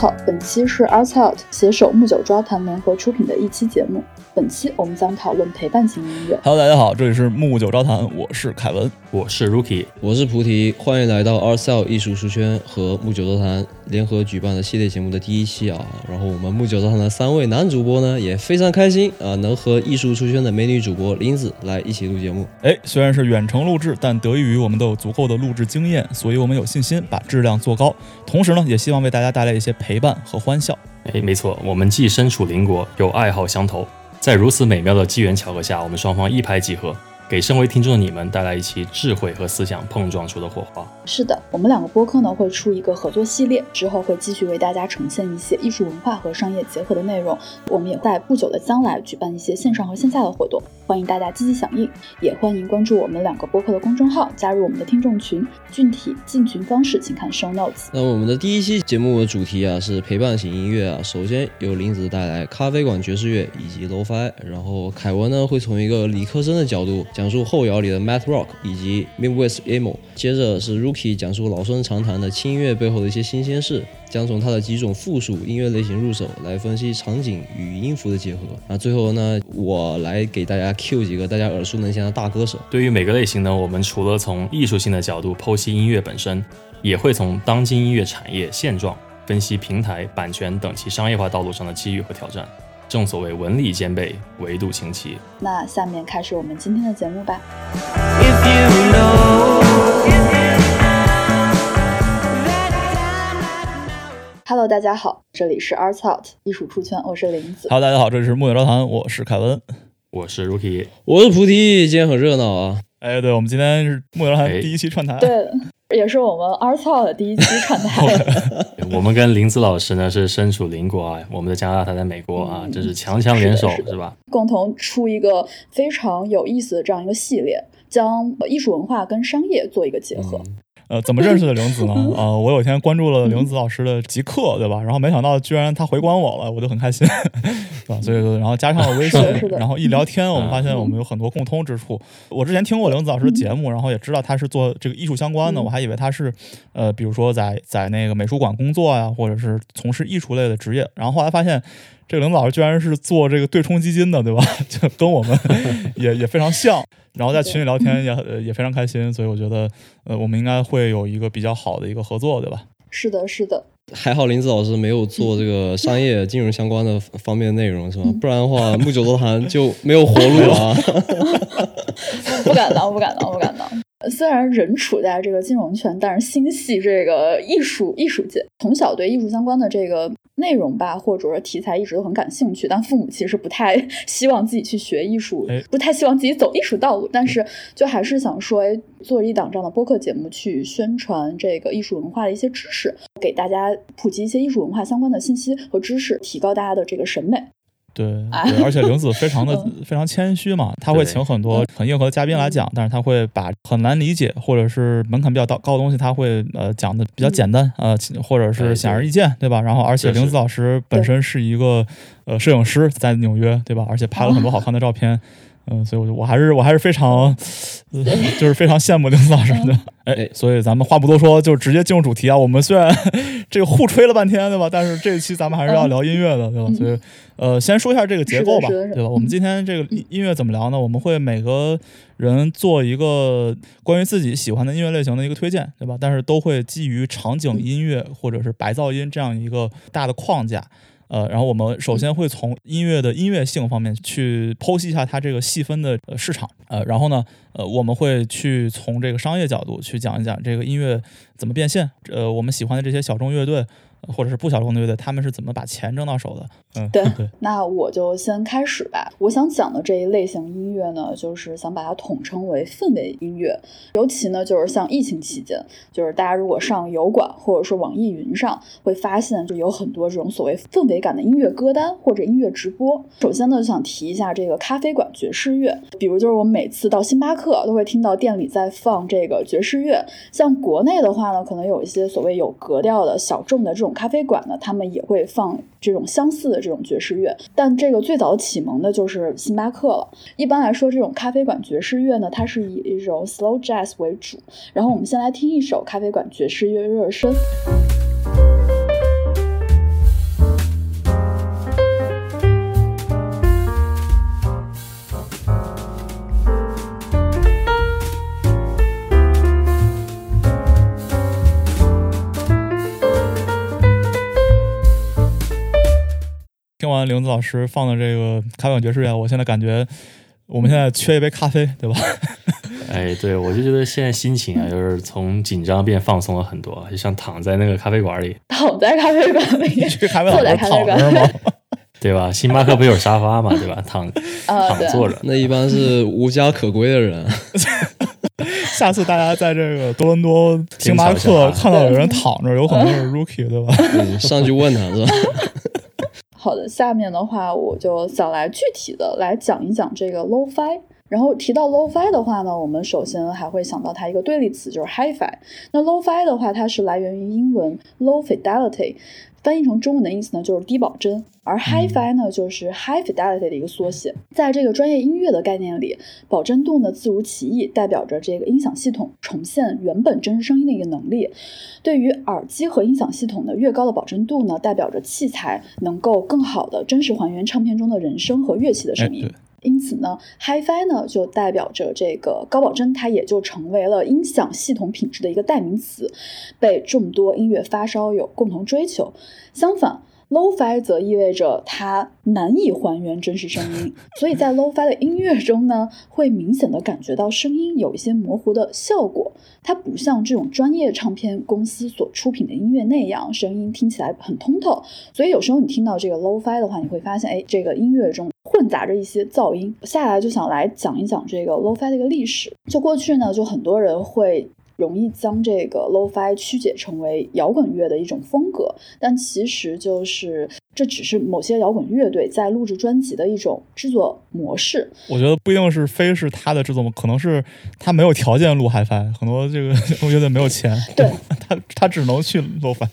好，本期是 Arts Out 携手木九抓谈联合出品的一期节目。本期我们将讨论陪伴型音乐。Hello，大家好，这里是木九抓谈，我是凯文，我是 Rookie，我是菩提，欢迎来到 Arts Out 艺术书圈和木九座谈联合举办的系列节目的第一期啊。然后我们木九招谈的三位男主播呢也非常开心啊，能和艺术出圈的美女主播林子来一起录节目。哎，虽然是远程录制，但得益于我们都有足够的录制经验，所以我们有信心把质量做高。同时呢，也希望为大家带来一些陪伴和欢笑。哎，没错，我们既身处邻国，又爱好相投。在如此美妙的机缘巧合下，我们双方一拍即合，给身为听众的你们带来一期智慧和思想碰撞出的火花。是的，我们两个播客呢会出一个合作系列，之后会继续为大家呈现一些艺术文化和商业结合的内容。我们也在不久的将来举办一些线上和线下的活动。欢迎大家积极响应，也欢迎关注我们两个播客的公众号，加入我们的听众群。具体进群方式，请看 show notes。那我们的第一期节目的主题啊是陪伴型音乐啊，首先由林子带来咖啡馆爵士乐以及 lo-fi，然后凯文呢会从一个理科生的角度讲述后摇里的 math rock 以及 midwest emo，接着是 rookie 讲述老生常谈的轻音乐背后的一些新鲜事。将从它的几种附属音乐类型入手，来分析场景与音符的结合。那最后呢，我来给大家 Q 几个大家耳熟能详的大歌手。对于每个类型呢，我们除了从艺术性的角度剖析音乐本身，也会从当今音乐产业现状分析平台、版权等其商业化道路上的机遇和挑战。正所谓文理兼备，维度清奇。那下面开始我们今天的节目吧。Hello，大家好，这里是 Arts Out 艺术出圈，我是林子。Hello，大家好，这里是木有招谈，我是凯文，我是 Rookie，我是菩提。今天很热闹啊！哎，对，我们今天是木有招谈第一期串台，对，也 是我们 Arts Out 的第一期串台。我们跟林子老师呢是身处邻国啊，我们的加拿大，他在美国啊，这是强强联手是吧？共同出一个非常有意思的这样一个系列，将艺术文化跟商业做一个结合。呃，怎么认识的玲子呢？啊，我有一天关注了玲子老师的极客，对吧？然后没想到居然他回关我了，我就很开心，对吧？所以说，然后加上了微信，然后一聊天，我们发现我们有很多共通之处。我之前听过玲子老师的节目，然后也知道他是做这个艺术相关的，我还以为他是呃，比如说在在那个美术馆工作呀，或者是从事艺术类的职业。然后后来发现。这个领导居然是做这个对冲基金的，对吧？就跟我们也也非常像，然后在群里聊天也也非常开心，所以我觉得，呃，我们应该会有一个比较好的一个合作，对吧？是的，是的。还好林子老师没有做这个商业金融相关的方面的内容，是吧？不然的话，木九座谈就没有活路了。不敢当，不敢当，不敢当。虽然人处在这个金融圈，但是心系这个艺术艺术界，从小对艺术相关的这个内容吧，或者说题材一直都很感兴趣。但父母其实不太 希望自己去学艺术，不太希望自己走艺术道路。但是就还是想说，哎，做一档这样的播客节目，去宣传这个艺术文化的一些知识，给大家普及一些艺术文化相关的信息和知识，提高大家的这个审美。对，对，而且玲子非常的 非常谦虚嘛，他会请很多很硬核的嘉宾来讲，但是他会把很难理解或者是门槛比较高高的东西，他会呃讲的比较简单，呃，或者是显而易见，对吧？然后，而且玲子老师本身是一个呃摄影师，在纽约，对吧？而且拍了很多好看的照片。嗯，所以我就我还是我还是非常，就是非常羡慕林子老师的。哎，所以咱们话不多说，就直接进入主题啊。我们虽然这个互吹了半天，对吧？但是这一期咱们还是要聊音乐的，对吧？所以，呃，先说一下这个结构吧，对吧？我们今天这个音乐怎么聊呢？我们会每个人做一个关于自己喜欢的音乐类型的一个推荐，对吧？但是都会基于场景音乐或者是白噪音这样一个大的框架。呃，然后我们首先会从音乐的音乐性方面去剖析一下它这个细分的呃市场，呃，然后呢，呃，我们会去从这个商业角度去讲一讲这个音乐怎么变现，呃，我们喜欢的这些小众乐队。或者是不小众的乐队，他们是怎么把钱挣到手的？嗯，对对。那我就先开始吧。我想讲的这一类型音乐呢，就是想把它统称为氛围音乐。尤其呢，就是像疫情期间，就是大家如果上油管或者说网易云上，会发现就有很多这种所谓氛围感的音乐歌单或者音乐直播。首先呢，就想提一下这个咖啡馆爵士乐，比如就是我每次到星巴克都会听到店里在放这个爵士乐。像国内的话呢，可能有一些所谓有格调的小众的这咖啡馆呢，他们也会放这种相似的这种爵士乐，但这个最早启蒙的就是星巴克了。一般来说，这种咖啡馆爵士乐呢，它是以一种 slow jazz 为主。然后我们先来听一首咖啡馆爵士乐热身。完玲子老师放的这个咖啡馆爵士乐，我现在感觉我们现在缺一杯咖啡，对吧？哎，对，我就觉得现在心情啊，就是从紧张变放松了很多，就像躺在那个咖啡馆里，躺在咖啡馆里，去咖啡馆躺咖啡馆着吗？对吧？星巴克不有沙发嘛，对吧？躺躺坐着，那一般是无家可归的人。下次大家在这个多伦多星巴克看到有人躺着，有可能是 rookie，对吧？嗯，上去问他是吧？好的，下面的话我就想来具体的来讲一讲这个 low-fi。然后提到 low-fi 的话呢，我们首先还会想到它一个对立词，就是 hi-fi。那 low-fi 的话，它是来源于英文 low fidelity，翻译成中文的意思呢就是低保真，而 hi-fi 呢就是 high fidelity 的一个缩写。在这个专业音乐的概念里，保真度呢自如其意，代表着这个音响系统重现原本真实声音的一个能力。对于耳机和音响系统的越高的保真度呢，代表着器材能够更好的真实还原唱片中的人声和乐器的哎，声音。对，因此呢，HiFi 呢就代表着这个高保真，它也就成为了音响系统品质的一个代名词，被众多音乐发烧友共同追求。相反，Low-Fi 则意味着它难以还原真实声音，所以在 Low-Fi 的音乐中呢，会明显的感觉到声音有一些模糊的效果。它不像这种专业唱片公司所出品的音乐那样，声音听起来很通透。所以有时候你听到这个 Low-Fi 的话，你会发现，哎，这个音乐中混杂着一些噪音。下来就想来讲一讲这个 Low-Fi 的一个历史。就过去呢，就很多人会。容易将这个 lo-fi 曲解成为摇滚乐的一种风格，但其实就是这只是某些摇滚乐队在录制专辑的一种制作模式。我觉得不一定是非是他的制作，可能是他没有条件录 HiFi，很多这个乐队没有钱，对 他他只能去 Lo-Fi。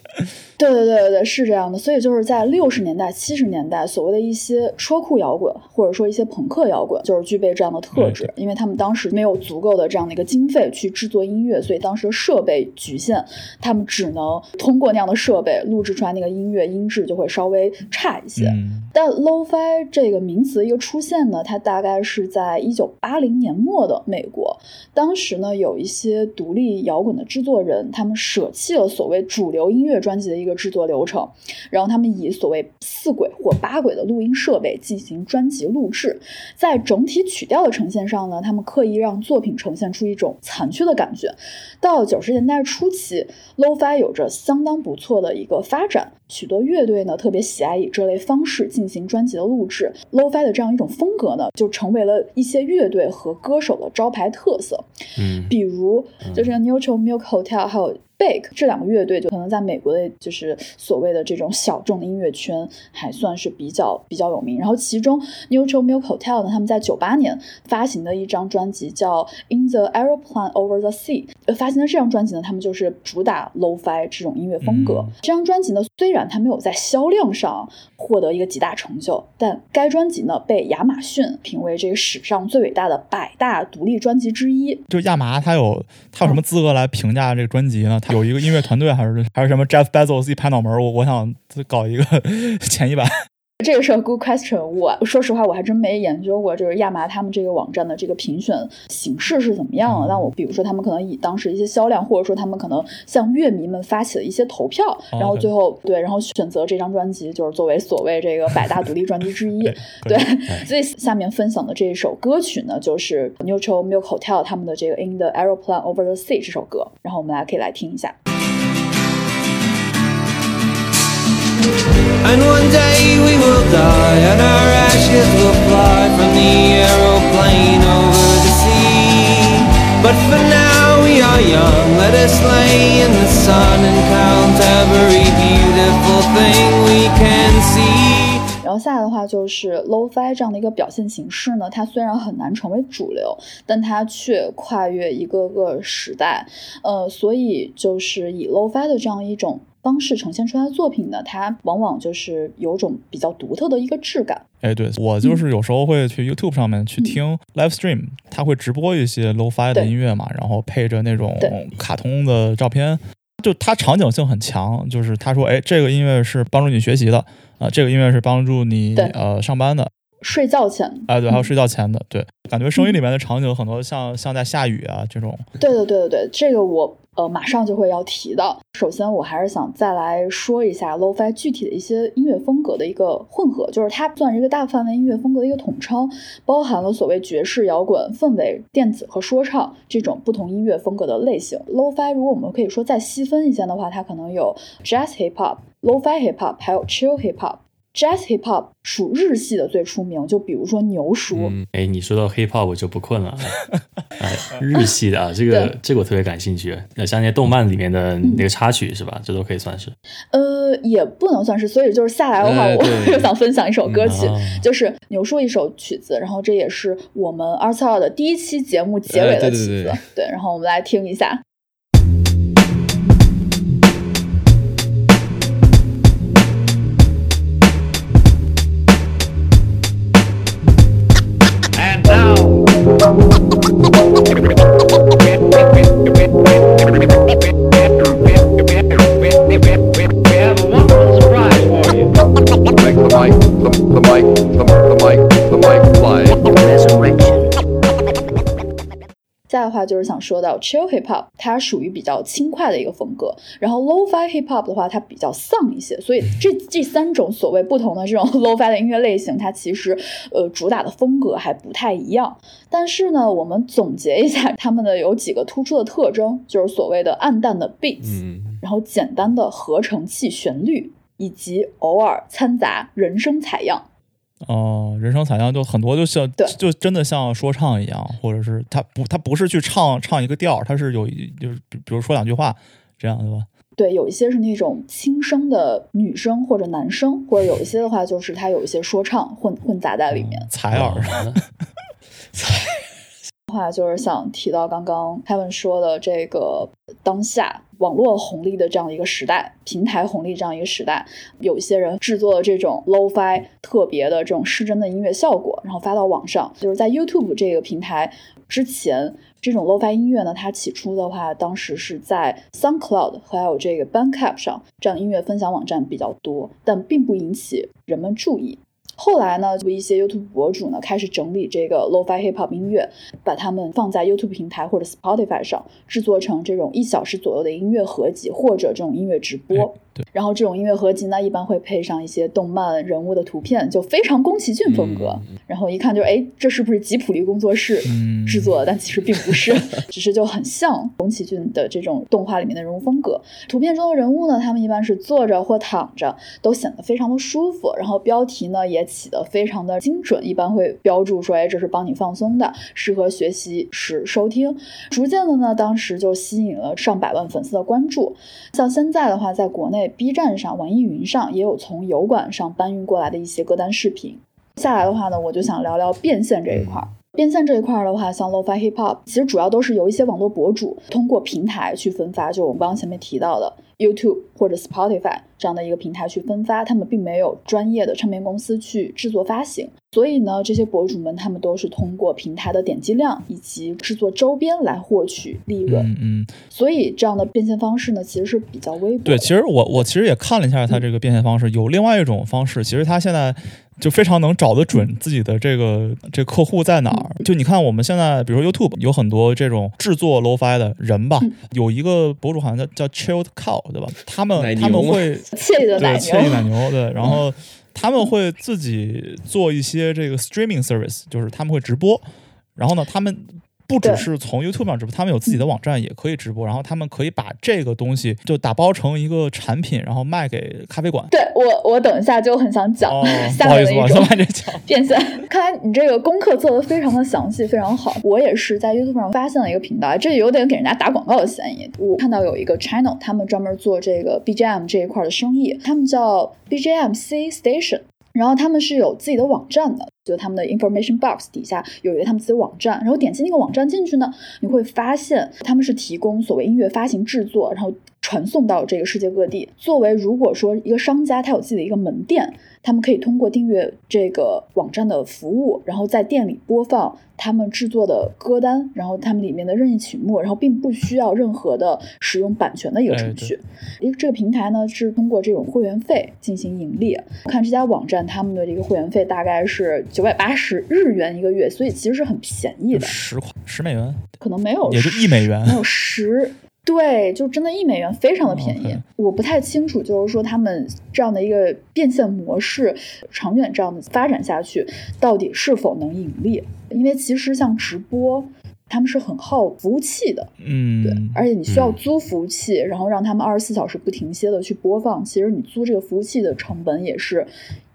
对对对对对，是这样的。所以就是在六十年代、七十年代，所谓的一些车库摇滚，或者说一些朋克摇滚，就是具备这样的特质，因为他们当时没有足够的这样的一个经费去制作音乐，所以当时的设备局限，他们只能通过那样的设备录制出来那个音乐音质就会稍微差一些。嗯，但 lo-fi 这个名词的一个出现呢，它大概是在一九八零年末的美国。当时呢，有一些独立摇滚的制作人，他们舍弃了所谓主流音乐专辑的一个制作流程，然后他们以所谓四轨或八轨的录音设备进行专辑录制。在整体曲调的呈现上呢，他们刻意让作品呈现出一种残缺的感觉。到九十年代初期，lo-fi 有着相当不错的一个发展，许多乐队呢特别喜爱以这类方式进行专辑的录制。lo-fi 的这样一种风格呢，就成为了一些乐队和歌手的招牌特色。嗯，比如就是 Neutral Milk Hotel 还有 Bake 这两个乐队，就可能在美国的就是所谓的这种小众的音乐圈还算是比较比较有名。然后其中 Neutral Milk Hotel 呢，他们在九八年发行的一张专辑叫 In the Aeroplane Over the Sea，呃，发行的这张专辑呢，他们就是主打 Lo-Fi 这种音乐风格。嗯这张专辑呢，虽然它没有在销量上获得一个极大成就，但该专辑呢被亚马逊评为这个史上最伟大的百大独立专辑之一。就亚麻它有它有什么资格来评价这个专辑呢？他有一个音乐团队，还是还是什么 Jeff Bezos 自己拍脑门？我我想搞一个 前一百。这个是个 good question，我说实话我还真没研究过，就是亚麻他们这个网站的这个评选形式是怎么样那我比如说他们可能以当时一些销量，或者说他们可能向乐迷们发起了一些投票，哦然后最后对，然后选择这张专辑就是作为所谓这个百大独立专辑之一。对，所以下面分享的这一首歌曲呢，就是 Neutral Milk Hotel 他们的这个 In the Aeroplane Over the Sea 这首歌，然后我们来可以来听一下。And one day we will die, and our ashes will fly from the aeroplane over the sea. But for now we are young, let us lay in the sun and count every beautiful thing we can see. 然后下来的话就是 lo-fi 这样的一个表现形式呢，它虽然很难成为主流，但它却跨越一个个时代，呃，所以就是以 lo-fi 的这样一种方式呈现出来的作品呢，它往往就是有种比较独特的一个质感。哎，对我就是有时候会去 YouTube 上面去听 live stream，它会直播一些 low-fi 的音乐嘛，然后配着那种卡通的照片，就它场景性很强。就是他说，哎，这个音乐是帮助你学习的，啊、这个音乐是帮助你呃上班的。睡觉前，啊，对，还有睡觉前的，对，感觉声音里面的场景很多像像在下雨啊这种。对对对对对，这个我呃马上就会要提到。首先，我还是想再来说一下 Lo-Fi 具体的一些音乐风格的一个混合，就是它算是一个大范围音乐风格的一个统称，包含了所谓爵士、摇滚、氛围、电子和说唱这种不同音乐风格的类型。Lo-Fi 如果我们可以说再细分一些的话，它可能有 Jazz Hip Hop、Lo-Fi Hip Hop，还有 Chill Hip Hop。Jazz Hip Hop 属日系的最出名，就比如说牛叔。哎，你说到 Hip Hop 我就不困了。哎，日系的啊，这个这个我特别感兴趣。那像那些动漫里面的那个插曲是吧？这都可以算是。呃，也不能算是。所以就是下来的话，我又想分享一首歌曲，就是牛叔一首曲子。然后这也是我们二次二的第一期节目结尾的曲子。对，然后我们来听一下。话就是想说到 chill hip hop，它属于比较轻快的一个风格。然后 lo-fi hip hop 的话，它比较丧一些。所以这这三种所谓不同的这种 lo-fi 的音乐类型，它其实呃主打的风格还不太一样。但是呢，我们总结一下它们的有几个突出的特征，就是所谓的暗淡的 beats，然后简单的合成器旋律，以及偶尔掺杂人声采样。哦，人声采样就很多，就像就真的像说唱一样，或者是他不他不是去唱唱一个调，他是有就是比比如说两句话这样对吧？对，有一些是那种轻声的女生或者男生，或者有一些的话就是他有一些说唱混混杂在里面，采耳。话就是想提到刚刚 Kevin 说的这个当下网络红利的这样一个时代，平台红利这样一个时代，有一些人制作了这种 Lo-Fi 特别的这种失真的音乐效果，然后发到网上。就是在 YouTube 这个平台之前，这种 Lo-Fi 音乐呢，它起初的话，当时是在 SoundCloud 和还有这个 Bandcamp 上这样音乐分享网站比较多，但并不引起人们注意。后来呢，就一些 YouTube 博主呢开始整理这个 Lo-Fi Hip Hop 音乐，把它们放在 YouTube 平台或者 Spotify 上，制作成这种一小时左右的音乐合集或者这种音乐直播。然后这种音乐合集呢，一般会配上一些动漫人物的图片，就非常宫崎骏风格。然后一看就哎，这是不是吉普力工作室制作的？但其实并不是，只是就很像宫崎骏的这种动画里面的人物风格。图片中的人物呢，他们一般是坐着或躺着，都显得非常的舒服。然后标题呢也起得非常的精准，一般会标注说，哎，这是帮你放松的，适合学习时收听。逐渐的呢，当时就吸引了上百万粉丝的关注。像现在的话，在国内。B 站上、网易云上也有从油管上搬运过来的一些歌单视频。下来的话呢，我就想聊聊变现这一块儿。变现这一块的话，像 Lo-Fi Hip Hop，其实主要都是由一些网络博主通过平台去分发，就我们刚刚前面提到的 YouTube 或者 Spotify 这样的一个平台去分发，他们并没有专业的唱片公司去制作发行。所以呢，这些博主们他们都是通过平台的点击量以及制作周边来获取利润。嗯嗯。所以这样的变现方式呢，其实是比较微薄。对，其实我我其实也看了一下他这个变现方式，有另外一种方式，其实他现在。就非常能找得准自己的这个这客户在哪儿。就你看，我们现在比如说 YouTube 有很多这种制作 Lo-Fi 的人吧，有一个博主好像叫叫 Chilled Cow，对吧？他们他们会 惬意奶牛，惬意奶牛，对。然后他们会自己做一些这个 Streaming Service，就是他们会直播。然后呢，他们。不只是从 YouTube 上直播，他们有自己的网站也可以直播，然后他们可以把这个东西就打包成一个产品，然后卖给咖啡馆。对我，我等一下就很想讲 下面的一种 变现。看来你这个功课做的非常的详细，非常好。我也是在 YouTube 上发现了一个频道，这有点给人家打广告的嫌疑。我看到有一个 channel，他们专门做这个 BGM 这一块的生意，他们叫 BGM C Station。然后他们是有自己的网站的，就他们的 information box 底下有一个他们自己的网站，然后点击那个网站进去呢，你会发现他们是提供所谓音乐发行制作，然后传送到这个世界各地。作为如果说一个商家他有自己的一个门店，他们可以通过订阅这个网站的服务，然后在店里播放。他们制作的歌单，然后他们里面的任意曲目，然后并不需要任何的使用版权的一个程序。因为这个平台呢是通过这种会员费进行盈利。看这家网站，他们的这个会员费大概是九百八十日元一个月，所以其实是很便宜的，十块十美元，可能没有也就一美元没有十。对，就真的，一美元非常的便宜。我不太清楚，就是说他们这样的一个变现模式，长远这样的发展下去，到底是否能盈利？因为其实像直播，他们是很耗服务器的，嗯，对，而且你需要嗯租服务器，然后让他们二十四小时不停歇的去播放。其实你租这个服务器的成本也是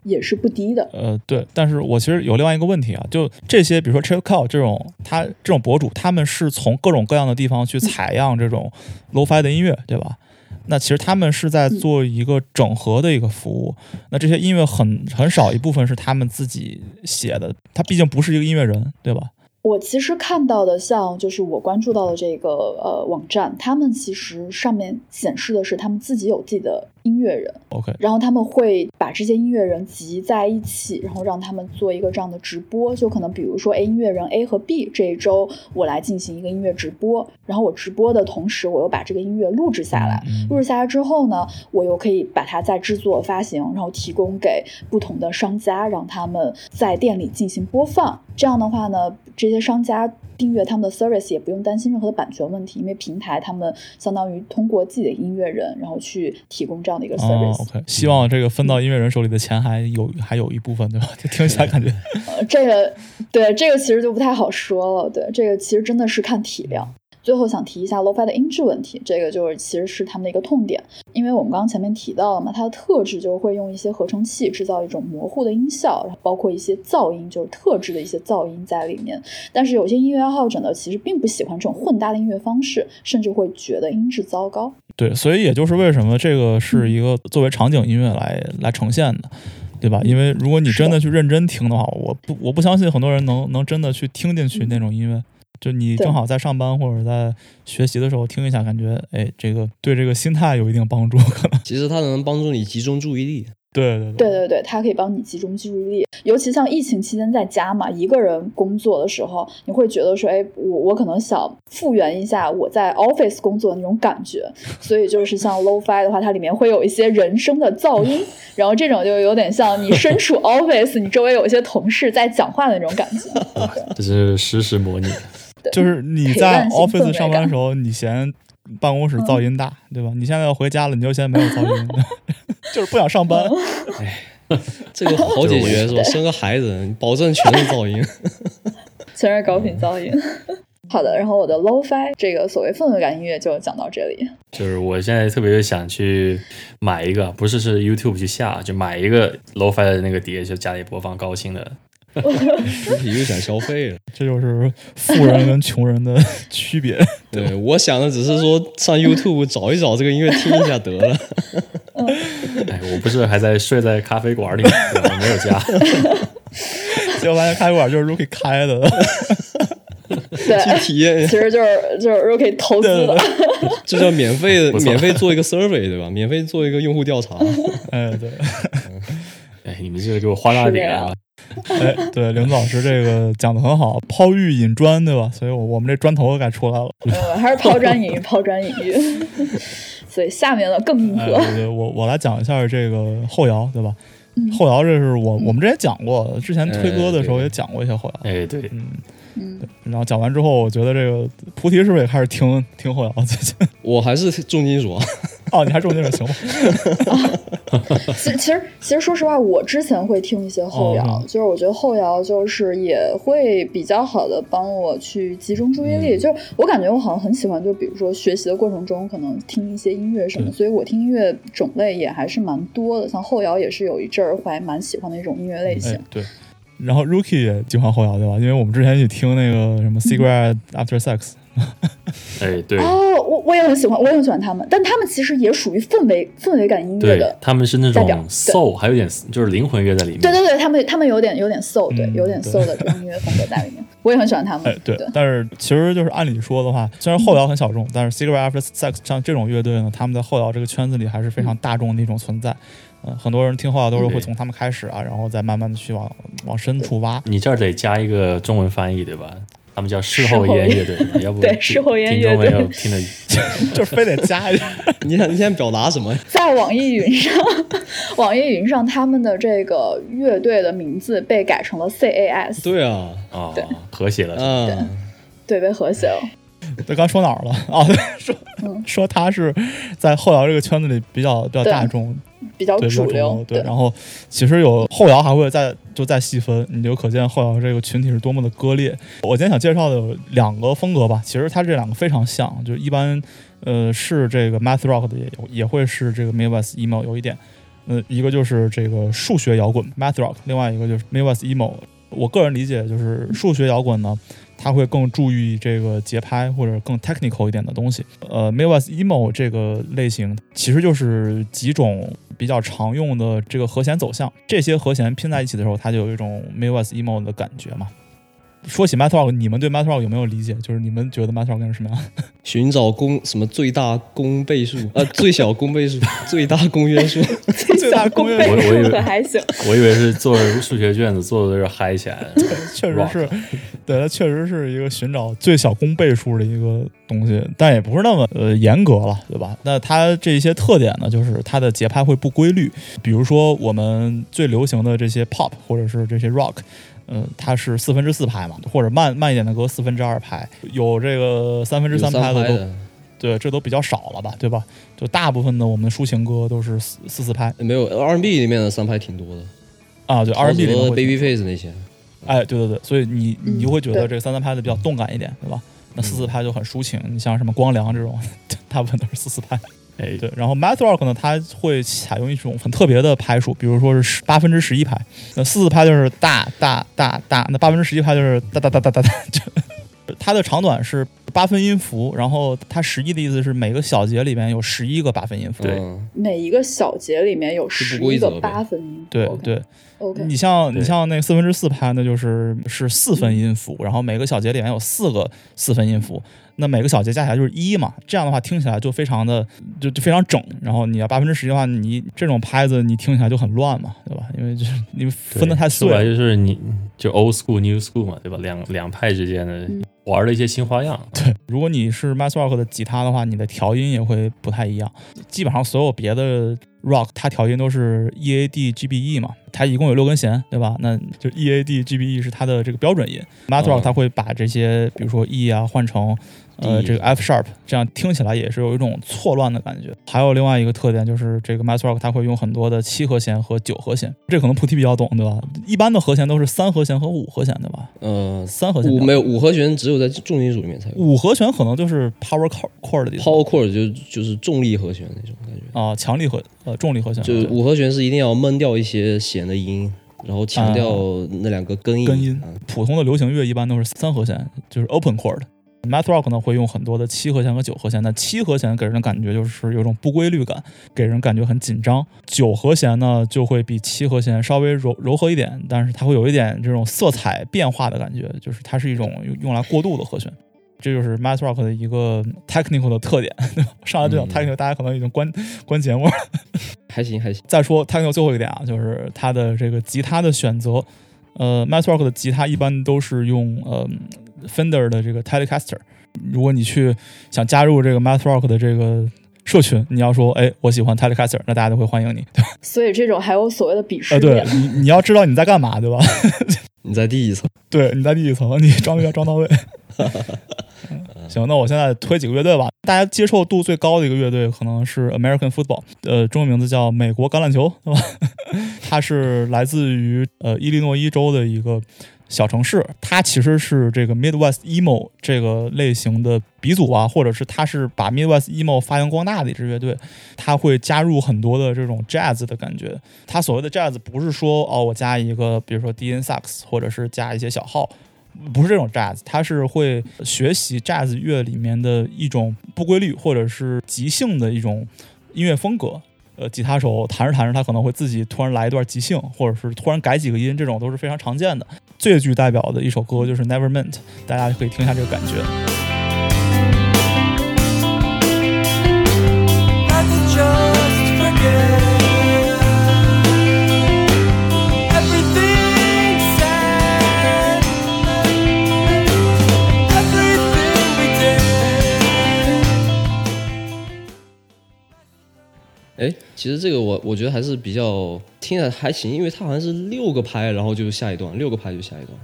也是不低的。呃，对，但是我其实有另外一个问题啊，就这些，比如说 Chill Cow 这种，他这种博主，他们是从各种各样的地方去采样这种 low-fi 的音乐，对吧？那其实他们是在做一个整合的一个服务。那这些音乐很很少一部分是他们自己写的，他毕竟不是一个音乐人，对吧？我其实看到的，像就是我关注到的这个呃网站，他们其实上面显示的是他们自己有自己的音乐人，OK，然后他们会把这些音乐人集在一起，然后让他们做一个这样的直播。就可能比如说哎音乐人 A 和 B 这一周我来进行一个音乐直播，然后我直播的同时，我又把这个音乐录制下来。嗯录制下来之后呢，我又可以把它再制作发行，然后提供给不同的商家，让他们在店里进行播放。这样的话呢，这些商家订阅他们的 service 也不用担心任何的版权问题，因为平台他们相当于通过自己的音乐人，然后去提供这样的一个哦 service。，OK，希望这个分到音乐人手里的钱还有 还有一部分，对吧？就 听起来感觉，呃，这个对这个其实就不太好说了。对，这个其实真的是看体量。最后想提一下 low-fi 的音质问题，这个就是其实是他们的一个痛点，因为我们刚刚前面提到了嘛，它的特质就是会用一些合成器制造一种模糊的音效，然后包括一些噪音，就是特质的一些噪音在里面。但是有些音乐爱好者呢，其实并不喜欢这种混搭的音乐方式，甚至会觉得音质糟糕。对，所以也就是为什么这个是一个作为场景音乐来来呈现的。对吧？因为如果你真的去认真听的话，我不我不相信很多人能能真的去听进去那种音乐。就你正好在上班或者在学习的时候听一下，感觉哎，这个对这个心态有一定帮助，可能。其实它能帮助你集中注意力。对对对。对对，它可以帮你集中注意力，尤其像疫情期间在家嘛，一个人工作的时候，你会觉得说，哎，我我可能想复原一下我在 office 工作的那种感觉，所以就是像 low-fi 的话，它里面会有一些人声的噪音，然后这种就有点像你身处 office，你周围有一些同事在讲话的那种感觉。这是实时模拟。就是你在 office 上班的时候，你嫌办公室噪音大，对吧？你现在要回家了，你就嫌没有噪音，就是不想上班。哎 这个好解决是吧？生个孩子，保证全是噪音。全是高频噪音。好的，然后我的 low-fi 这个所谓氛围感音乐就讲到这里。就是我现在特别想去买一个，不是是 YouTube 去下，就买一个 low-fi 的那个碟，就家里播放高清的。主体又想消费了。这就是富人跟穷人的区别。对，我想的只是说上 YouTube 找一找这个音乐听一下得了。哎，我不是还在睡在咖啡馆里吗？对吧我没有家。结果发现开馆就是 Rookie 开的，对，体验其实就是就是 Rookie 投资的。这叫免费的免费做一个 survey 对吧？免费做一个用户调查。哎，对，哎，你们这个给我画大饼啊！哎，对，林子老师这个讲的很好，抛玉引砖，对吧？所以我我们这砖头该出来了。呃，还是抛砖引玉，抛砖引玉。所以下面的更硬哎，核。对对，我我来讲一下这个后摇，对吧？后摇这是我我们之前讲过，之前推歌的时候也讲过一些后摇。哎，对，嗯，嗯，然后讲完之后，我觉得这个菩提是不是也开始听听后摇？最近 我还是重金属啊，哦，你还重金属行吗？其实其实其实说实话，我之前会听一些后摇，哦就是我觉得后摇就是也会比较好的帮我去集中注意力。嗯就是我感觉我好像很喜欢，就比如说学习的过程中，可能听一些音乐什么，所以我听音乐种类也还是蛮多的。像后摇也是有一阵儿还蛮喜欢的一种音乐类型。哎，对。然后 Rookie 也喜欢后摇，对吧？因为我们之前去听那个什么 Cigarette After Sex，哎，对，哦，我我也很喜欢，我也很喜欢他们，但他们其实也属于氛围氛围感音乐的，他们是那种 soul，还有点就是灵魂乐在里面。对对对，他们他们有点有点 soul，对，嗯有点 soul 的这种音乐风格在里面，我也很喜欢他们。哎，对。但是其实就是按理说的话，虽然后摇很小众，但是 Cigarette After Sex 像这种乐队呢，他们在后摇这个圈子里还是非常大众的一种存在。嗯、很多人听后摇都是会从他们开始啊，然后再慢慢的去往往深处挖。你这儿得加一个中文翻译，对吧？他们叫事后烟乐队，要不对事后烟乐听众没有队听的，就是非得加一下。你想你想表达什么？在网易云上，网易云上他们的这个乐队的名字被改成了 CAS，对啊，啊，和谐了。嗯，对，被和谐了。对，刚说哪儿了？啊，对 说嗯说他是在后摇这个圈子里比较比较大众，比较对。然后其实有后摇还会再就再细分，你就可见后摇这个群体是多么的割裂。我今天想介绍的有两个风格吧，其实它这两个非常像，就一般呃是这个 math rock 的也有，也会是这个 Midwest emo 有一点，呃，一个就是这个数学摇滚 math rock，另外一个就是 Midwest emo。我个人理解就是数学摇滚呢，它会更注意这个节拍或者更 technical 一点的东西。呃，Midwest emo 这个类型其实就是几种比较常用的这个和弦走向，这些和弦拼在一起的时候，它就有一种 Midwest emo 的感觉嘛。说起 Math Rock，你们对 Math Rock 有没有理解？就是你们觉得 Math Rock 是什么样？寻找公什么最大公倍数 呃最小公倍数 最大公约数，最大公约数我我以为还行。我以为是做数学卷子做的有点嗨起来了。确实是，对，它确实是一个寻找最小公倍数的一个东西，但也不是那么呃严格了，对吧？那它这些特点呢，就是它的节拍会不规律，比如说我们最流行的这些 pop 或者是这些 rock。嗯，它是四分之四拍嘛，或者慢慢一点的歌四分之二拍，有这个三分之三拍的都，对，这都比较少了吧，对吧？就大部分的我们的抒情歌都是四四四拍没有 R&B 里面的三拍挺多的啊，对，R&B 里面会 Babyface 那些，哎，对对对，所以你你就会觉得嗯这个三三拍的比较动感一点，对吧？那四四拍就很抒情，你像什么光良这种，大部分都是四四拍。哎，对，然后 math rock 呢，它会采用一种很特别的拍数，比如说是十八分之十一拍，那四四拍就是大大大大，那八分之十一拍就是哒哒哒哒哒哒，就它的长短是八分音符，然后它十一的意思是每个小节里面有十一个八分音符。对嗯每一个小节里面有十一个八分音符。对对，OK，你像你像那个四分之四拍，那就是是四分音符，然后每个小节里面有四个四分音符，那每个小节加起来就是一嘛，这样的话听起来就非常的就就非常整。然后你要八分之十的话，你这种拍子你听起来就很乱嘛，对吧？因为就是你分的太碎说白了了。就是你就 old school new school 嘛，对吧？两两派之间的嗯玩的一些新花样。对，如果你是 math rock 的吉他的话，你的调音也会不太一样。基本上所有别的 rock 它调音都是 E A D G B E 嘛，它一共有六根弦，对吧？那就 E A D G B E 是它的这个标准音。math rock 哦它会把这些，比如说 E 啊换成呃这个 F sharp，这样听起来也是有一种错乱的感觉。还有另外一个特点就是这个 math rock 它会用很多的七和弦和九和弦，这可能菩提比较懂，对吧？一般的和弦都是三和弦和五和弦，对吧？呃，三和弦五没有五和弦，只有在重金属里面才有。五和弦可能就是 power chord 的 Power chord 就就是重力和弦那种感觉，啊，强力和呃重力和弦，就是五和弦是一定要闷掉一些弦的音，然后强调那两个根音。根音嗯普通的流行乐一般都是三和弦，就是 open chord。Math rock 呢会用很多的七和弦和九和弦，那七和弦给人的感觉就是有种不规律感，给人感觉很紧张。九和弦呢就会比七和弦稍微柔柔和一点，但是它会有一点这种色彩变化的感觉，就是它是一种用来过渡的和弦。这就是 math rock 的一个 technical 的特点。上来就讲 technical，、大家可能已经关关节目了。还行还行。再说 technical 最后一点啊，就是它的这个吉他的选择。呃，math rock 的吉他一般都是用呃 Fender 的这个 Telecaster。如果你去想加入这个 math rock 的这个社群，你要说哎我喜欢 Telecaster，那大家都会欢迎你。对吧？所以这种还有所谓的鄙视呃，对。你你要知道你在干嘛，对吧？你在第一层，对，你在第一层，你装逼要装到位。行，那我现在推几个乐队吧。大家接受度最高的一个乐队可能是 American Football，呃，中文名字叫美国橄榄球，对吧？它是来自于呃伊利诺伊州的一个小城市，它其实是这个 Midwest emo 这个类型的鼻祖啊，或者是它是把 Midwest emo 发扬光大的一支乐队。它会加入很多的这种 jazz 的感觉。它所谓的 jazz 不是说哦我加一个比如说低音萨克斯，或者是加一些小号。不是这种 jazz，它是会学习 jazz 乐里面的一种不规律或者是即兴的一种音乐风格。呃，吉他手弹着弹着，他可能会自己突然来一段即兴，或者是突然改几个音，这种都是非常常见的。最具代表的一首歌就是 Never Meant，大家可以听一下这个感觉。其实这个我我觉得还是比较听着还行，因为它好像是六个拍，然后就下一段，六个拍就下一段。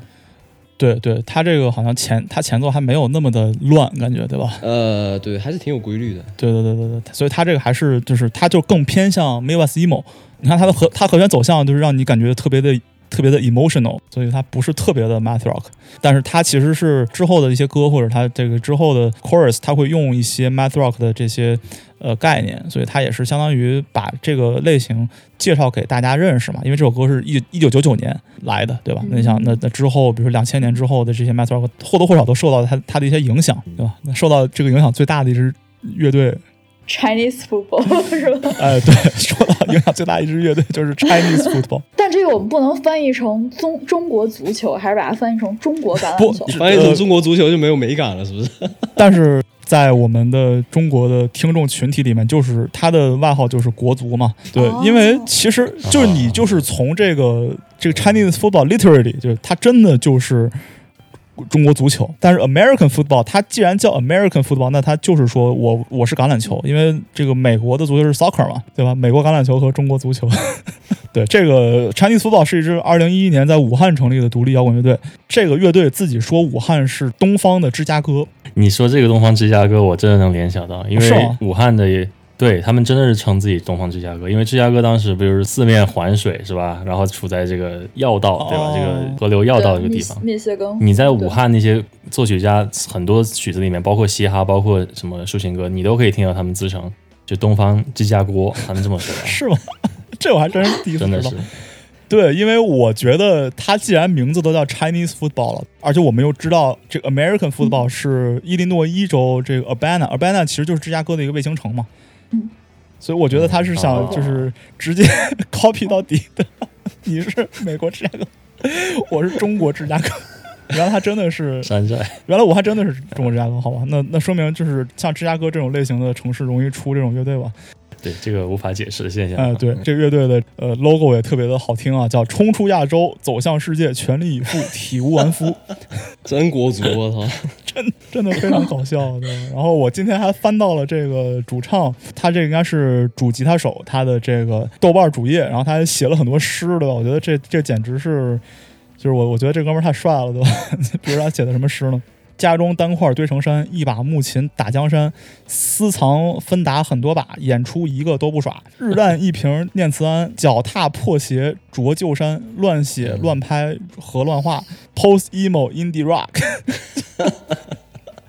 对对，它这个好像前它前奏还没有那么的乱，感觉对吧？呃，对，还是挺有规律的。对对对对对，所以它这个还是就是它就更偏向 Midwest emo。你看它的和它和弦走向就是让你感觉特别的特别的 emotional，所以它不是特别的 math rock，但是它其实是之后的一些歌或者它这个之后的 chorus，它会用一些 math rock 的这些呃概念，所以它也是相当于把这个类型介绍给大家认识嘛。因为这首歌是一一九九九年来的，对吧？那你想那那之后，比如说两千年之后的这些 math rock，或多或少都受到它它的一些影响，对吧？那受到这个影响最大的一支乐队 Chinese football 是吧？哎，对，说到影响最大一支乐队就是 Chinese football。但这个我们不能翻译成中中国足球，还是把它翻译成中国橄不榄球你？翻译成中国足球就没有美感了，是不是？但是在我们的中国的听众群体里面，就是他的外号就是国足嘛。对，哦因为其实就是你就是从这个这个 Chinese football literally，就是它真的就是。中国足球，但是 American football，它既然叫 American football，那它就是说我我是橄榄球，因为这个美国的足球是 soccer 嘛，对吧？美国橄榄球和中国足球，对这个 Chinese football 是一支2011年在武汉成立的独立摇滚乐队，这个乐队自己说武汉是东方的芝加哥，你说这个东方芝加哥，我真的能联想到，因为武汉的也对他们真的是称自己东方芝加哥，因为芝加哥当时不就是四面环水是吧？然后处在这个要道对吧？哦这个河流要道这个地方。密密歇根。你在武汉那些作曲家很多曲子里面，包括嘻哈，包括什么抒情歌，你都可以听到他们自称就东方芝加哥，他们这么说，是吗？这我还真是第一次知道真的是。对，因为我觉得它既然名字都叫 Chinese football 了，而且我们又知道这个 American football 是伊利诺伊州这个 Urbana，Urbana 其实就是芝加哥的一个卫星城嘛。嗯。所以我觉得他是想哦就是直接 copy 到底的。你是美国芝加哥，我是中国芝加哥。原来他真的是，山寨。原来我还真的是中国芝加哥，好吧？那那说明就是像芝加哥这种类型的城市容易出这种乐队吧？对这个无法解释的现象。哎，对，这个乐队的呃 logo 也特别的好听啊，叫“冲出亚洲，走向世界，全力以赴，体无完肤 真国足，我操！”，真真的非常搞笑。对，然后我今天还翻到了这个主唱，他这应该是主吉他手，他的这个豆瓣主页，然后他还写了很多诗，对吧？我觉得这这简直是，就是我我觉得这哥们儿太帅了，对吧？比如他写的什么诗呢？家中单块堆成山，一把木琴打江山，私藏芬达很多把，演出一个都不耍。日啖一瓶念慈庵，脚踏破鞋着旧衫，乱写乱拍和乱画，post emo indie rock。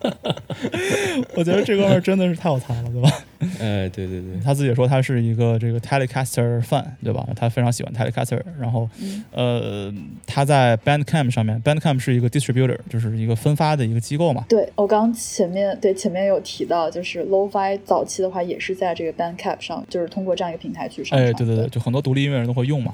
我觉得这哥们儿真的是太有才了，对吧？哎，对对对，他自己也说他是一个这个 Telecaster fan，对吧？他非常喜欢 Telecaster，然后嗯呃，他在 Bandcamp 上面，Bandcamp 是一个 distributor，就是一个分发的一个机构嘛。对我刚前面对前面有提到，就是 Lo-Fi 早期的话也是在这个 Bandcamp 上，就是通过这样一个平台去上。哎，对对对，就很多独立音乐人都会用嘛。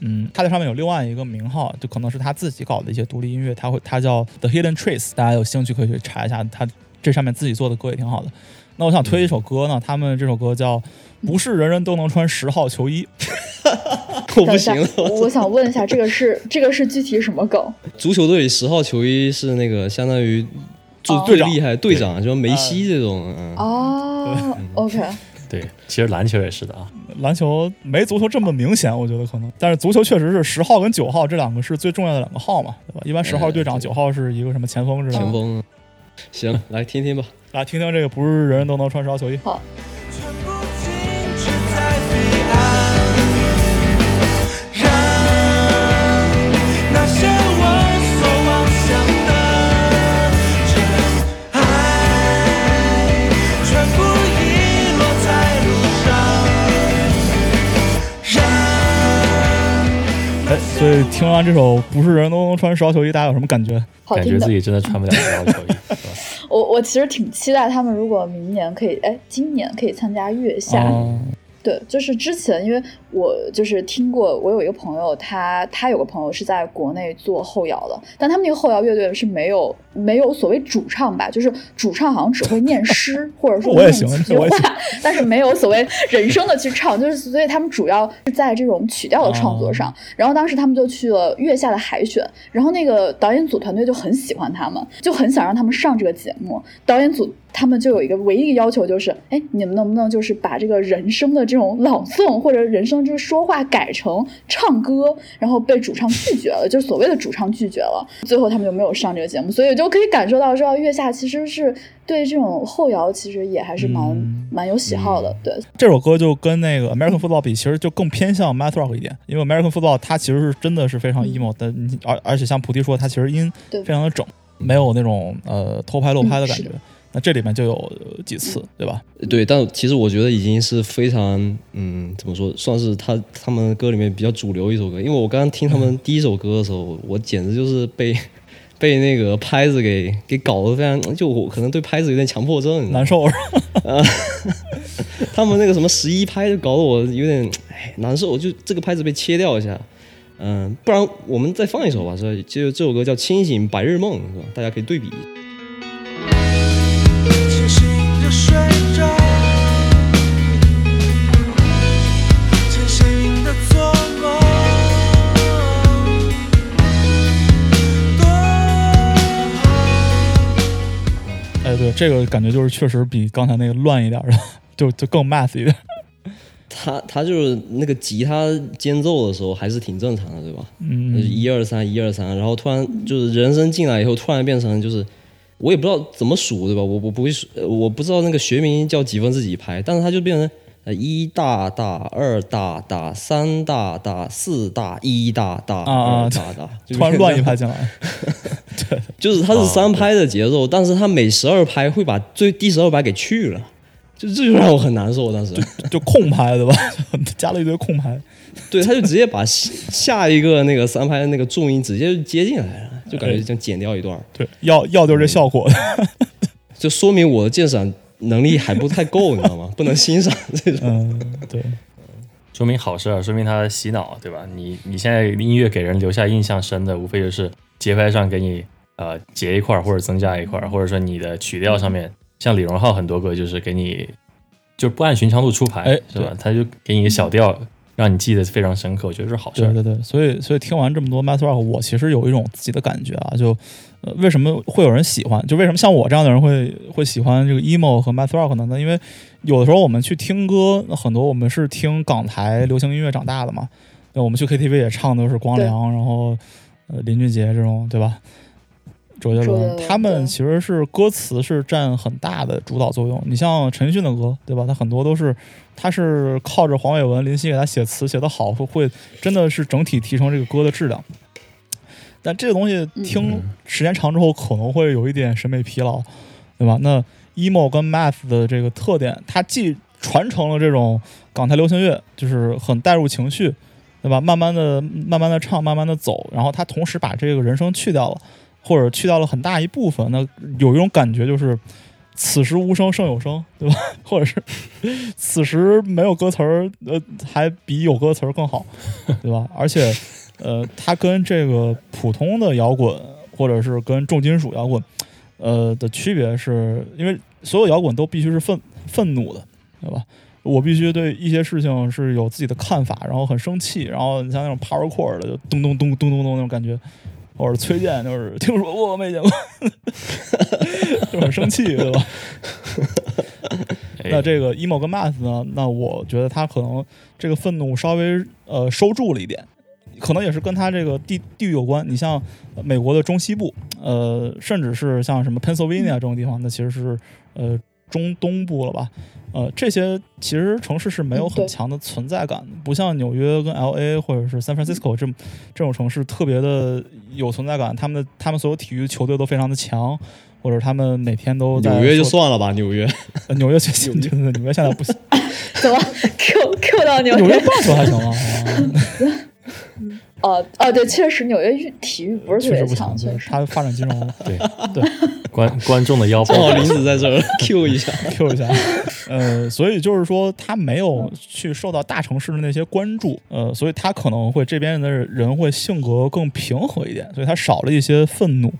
嗯他在上面有另外一个名号，就可能是他自己搞的一些独立音乐，他会他叫 The Hidden Trace，大家有兴趣可以去查一下，他这上面自己做的歌也挺好的。那我想推一首歌呢，他们这首歌叫《不是人人都能穿十号球衣》。我不等一下行了。我我想问一下，这个是这个是具体什么梗？足球队十号球衣是那个相当于最哦最厉害队长，就梅西这种，嗯，哦，OK，对，其实篮球也是的啊。篮球没足球这么明显，我觉得可能，但是足球确实是十号跟九号这两个是最重要的两个号嘛，对吧？一般十号队长，九号是一个什么前锋之类的。前锋。行，来听听吧。来听听这个，不是人人都能穿十号球衣。好，所以听完这首《不是人都能穿十号球衣》，大家有什么感觉？感觉。自己真的穿不了十号球衣，我我其实挺期待他们如果明年可以，哎，今年可以参加月下。哦对，就是之前，因为我就是听过，我有一个朋友，他他有个朋友是在国内做后摇的，但他们那个后摇乐队是没有没有所谓主唱吧，就是主唱好像只会念诗 或者说念几句话，但是没有所谓人声的去唱，就是所以他们主要是在这种曲调的创作上。然后当时他们就去了月下的海选，然后那个导演组团队就很喜欢他们，就很想让他们上这个节目。导演组他们就有一个唯一要求，就是哎，你们能不能就是把这个人声的这种朗诵或者人声就是说话改成唱歌？然后被主唱拒绝了，就是所谓的主唱拒绝了，最后他们就没有上这个节目，所以就可以感受到说月下其实是对这种后摇其实也还是蛮、嗯蛮有喜好的，对。这首歌就跟那个 American Football 比，其实就更偏向 math rock 一点，因为 American Football 它其实是真的是非常 emo 的，而而且像菩提说，它其实音非常的整，没有那种呃偷拍漏拍的感觉。那这里面就有呃几次，对吧？对，但其实我觉得已经是非常，嗯，怎么说，算是他他们歌里面比较主流一首歌。因为我刚刚听他们第一首歌的时候，我简直就是被被那个拍子给给搞得非常，就我可能对拍子有点强迫症，难受，他们那个什么十一拍就搞得我有点哎难受，就这个拍子被切掉一下。嗯，不然我们再放一首吧，这就这首歌叫《清醒白日梦》，是吧？大家可以对比。对，这个感觉就是确实比刚才那个乱一点的，就就更 math 一点。他他就是那个吉他间奏的时候还是挺正常的，对吧？嗯就是一二三一二三，然后突然就是人声进来以后，突然变成就是我也不知道怎么数，对吧？我我不会数，呃我不知道那个学名叫几分之几拍，但是它就变成呃一大大二大大三大大四大一大大啊二大大，就突然乱一拍进来，对就是它是三拍的节奏，但是它每十二拍会把最第十二拍给去了，就这就让我很难受。当时，就空拍，对吧？加了一堆空拍。对，他就直接把下下一个那个三拍的那个重音直接就接进来了，就感觉像剪掉一段儿，对，要要就是这效果。就说明我的鉴赏能力还不太够，你知道吗？不能欣赏这种。嗯，对，说明好事啊，说明他洗脑，对吧？你你现在音乐给人留下印象深的，无非就是节拍上给你呃截一块儿或者增加一块儿，或者说你的曲调上面，像李荣浩很多歌就是给你就不按寻常路出牌，哎是吧？他就给你一个小调，让你记得非常深刻，我觉得是好事。对对对，所以所以听完这么多 math rock，我其实有一种自己的感觉啊，就呃为什么会有人喜欢？就为什么像我这样的人会会喜欢这个 emo 和 math rock 呢？那因为有的时候我们去听歌，那很多我们是听港台流行音乐长大的嘛，那我们去 KTV 也唱的都是光良，然后呃林俊杰这种，对吧？周杰伦他们其实是歌词是占很大的主导作用。你像陈奕迅的歌，对吧？他很多都是，他是靠着黄伟文、林夕给他写词写得好，会会真的是整体提升这个歌的质量。但这个东西听时间长之后，可能会有一点审美疲劳，对吧？那 emo 跟 math 的这个特点，它既传承了这种港台流行乐，就是很带入情绪，对吧？慢慢的、慢慢的唱，慢慢的走，然后它同时把这个人声去掉了，或者去掉了很大一部分，那有一种感觉就是。此时无声胜有声，对吧？或者是此时没有歌词儿，呃，还比有歌词儿更好，对吧？而且，呃，它跟这个普通的摇滚，或者是跟重金属摇滚，呃的区别是，因为所有摇滚都必须是愤愤怒的，对吧？我必须对一些事情是有自己的看法，然后很生气，然后你像那种 powercore 的，就咚咚咚咚咚咚那种感觉，或者崔健就是听说过没见过，就很生气，对吧？哎 那这个 emo 跟 math 呢？那我觉得他可能这个愤怒稍微呃收住了一点，可能也是跟他这个地地域有关。你像呃美国的中西部，呃，甚至是像什么 Pennsylvania 这种地方，那其实是呃中东部了吧？呃，这些其实城市是没有很强的存在感的，不像纽约跟 L A 或者是 San Francisco 这么这种城市特别的有存在感。他们的他们所有体育球队都非常的强，或者他们每天都在纽约就算了吧，纽约呃纽约现纽约纽约现在不行，怎么 Q Q 到纽约？纽约棒球还行啊，啊 哦哦，对，确实纽约运体育不是特确实不别强，确实。他发展金融 对对观 观众的腰包正好林子在这儿 Q 一下。Q 一下，呃，所以就是说他没有去受到大城市的那些关注，呃，所以他可能会这边的人会性格更平和一点，所以他少了一些愤怒，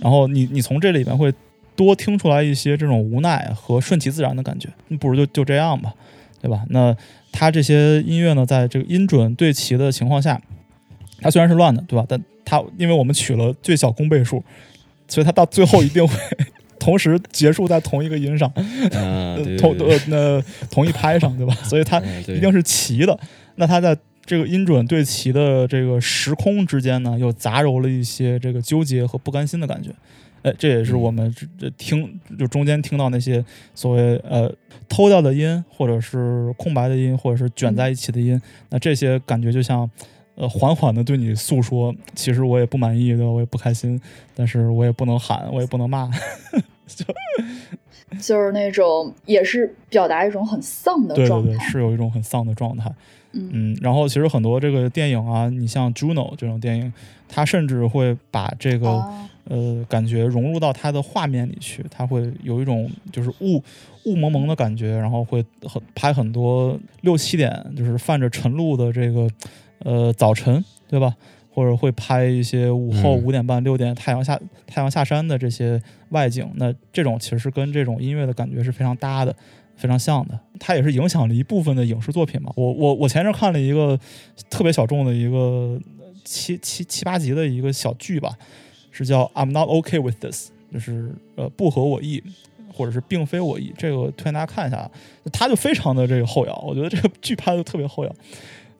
然后你你从这里面会多听出来一些这种无奈和顺其自然的感觉，那不如就就这样吧，对吧？那他这些音乐呢，在这个音准对齐的情况下，它虽然是乱的，对吧？但它因为我们取了最小公倍数，所以它到最后一定会同时结束在同一个音上，啊，对同呃那同一拍上，对吧？所以它一定是齐的。那它在这个音准对齐的这个时空之间呢，又杂糅了一些这个纠结和不甘心的感觉。哎，这也是我们这这听就中间听到那些所谓呃偷掉的音，或者是空白的音，或者是卷在一起的音，那这些感觉就像呃缓缓的对你诉说，其实我也不满意的，我也不开心，但是我也不能喊，我也不能骂，就 就是那种也是表达一种很丧的对对对，状态。是有一种很丧的状态。嗯嗯，然后其实很多这个电影啊，你像 Juno 这种电影，它甚至会把这个、啊，呃感觉融入到它的画面里去，它会有一种就是雾雾蒙蒙的感觉，然后会很拍很多六七点就是泛着晨露的这个呃早晨，对吧？或者会拍一些午后嗯五点半六点太阳下太阳下山的这些外景，那这种其实跟这种音乐的感觉是非常搭的。非常像的，它也是影响了一部分的影视作品嘛。我我我前阵看了一个特别小众的一个七七七八集的一个小剧吧，是叫 I'm not okay with this，就是呃不合我意，或者是并非我意。这个推荐大家看一下，它就非常的这个后摇，我觉得这个剧拍的特别后摇，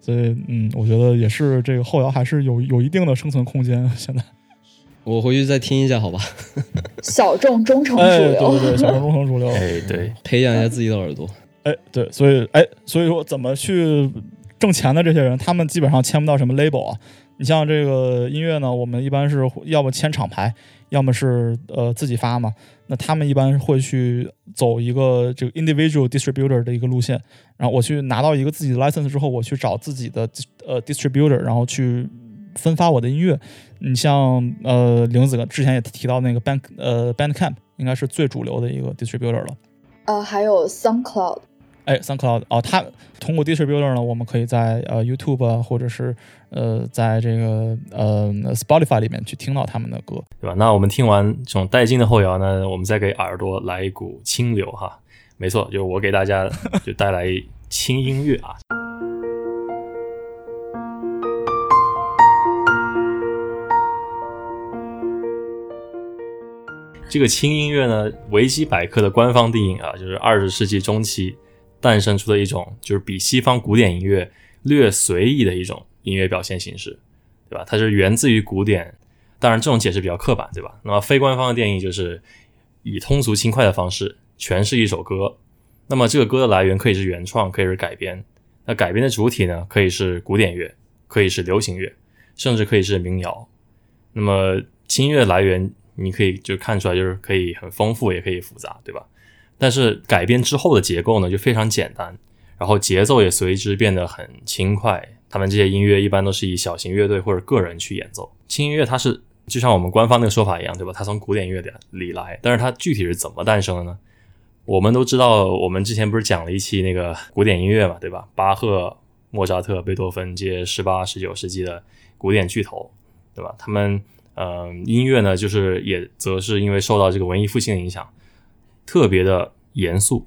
所以嗯，我觉得也是这个后摇还是有有一定的生存空间。现在，我回去再听一下，好吧，小众中成哎，对主流。对对对，小众中成主流，哎，对，培养一下自己的耳朵。哎，对，所以哎，所以说怎么去挣钱的这些人，他们基本上签不到什么 label 啊。你像这个音乐呢，我们一般是要么签厂牌，要么是呃自己发嘛。那他们一般会去走一个这个 individual distributor 的一个路线，然后我去拿到一个自己的 license 之后，我去找自己的呃 distributor，然后去分发我的音乐。你像呃玲子之前也提到那个 Band 呃 Bandcamp，应该是最主流的一个 distributor 了。呃，还有 SoundCloud，哎，SoundCloud 哦，它通过 distributor 呢，我们可以在呃 YouTube 啊，或者是呃在这个呃 Spotify 里面去听到他们的歌。对吧？那我们听完这种带劲的后摇呢，我们再给耳朵来一股清流哈。没错，就是我给大家就带来轻音乐啊。这个轻音乐呢，维基百科的官方定义啊，就是二十世纪中期诞生出的一种，就是比西方古典音乐略随意的一种音乐表现形式，对吧？它是源自于古典，当然这种解释比较刻板，对吧？那么非官方的定义就是以通俗轻快的方式诠释一首歌。那么这个歌的来源可以是原创，可以是改编。那改编的主体呢，可以是古典乐，可以是流行乐，甚至可以是民谣。那么轻音乐来源，你可以就看出来，就是可以很丰富，也可以复杂，对吧？但是改编之后的结构呢，就非常简单，然后节奏也随之变得很轻快。他们这些音乐一般都是以小型乐队或者个人去演奏。轻音乐它是就像我们官方那个说法一样，对吧？它从古典乐里来，但是它具体是怎么诞生的呢？我们都知道，我们之前不是讲了一期那个古典音乐嘛，对吧？巴赫、莫扎特、贝多芬这些十八、十九世纪的古典巨头，对吧？他们呃音乐呢，就是也则是因为受到这个文艺复兴的影响，特别的严肃、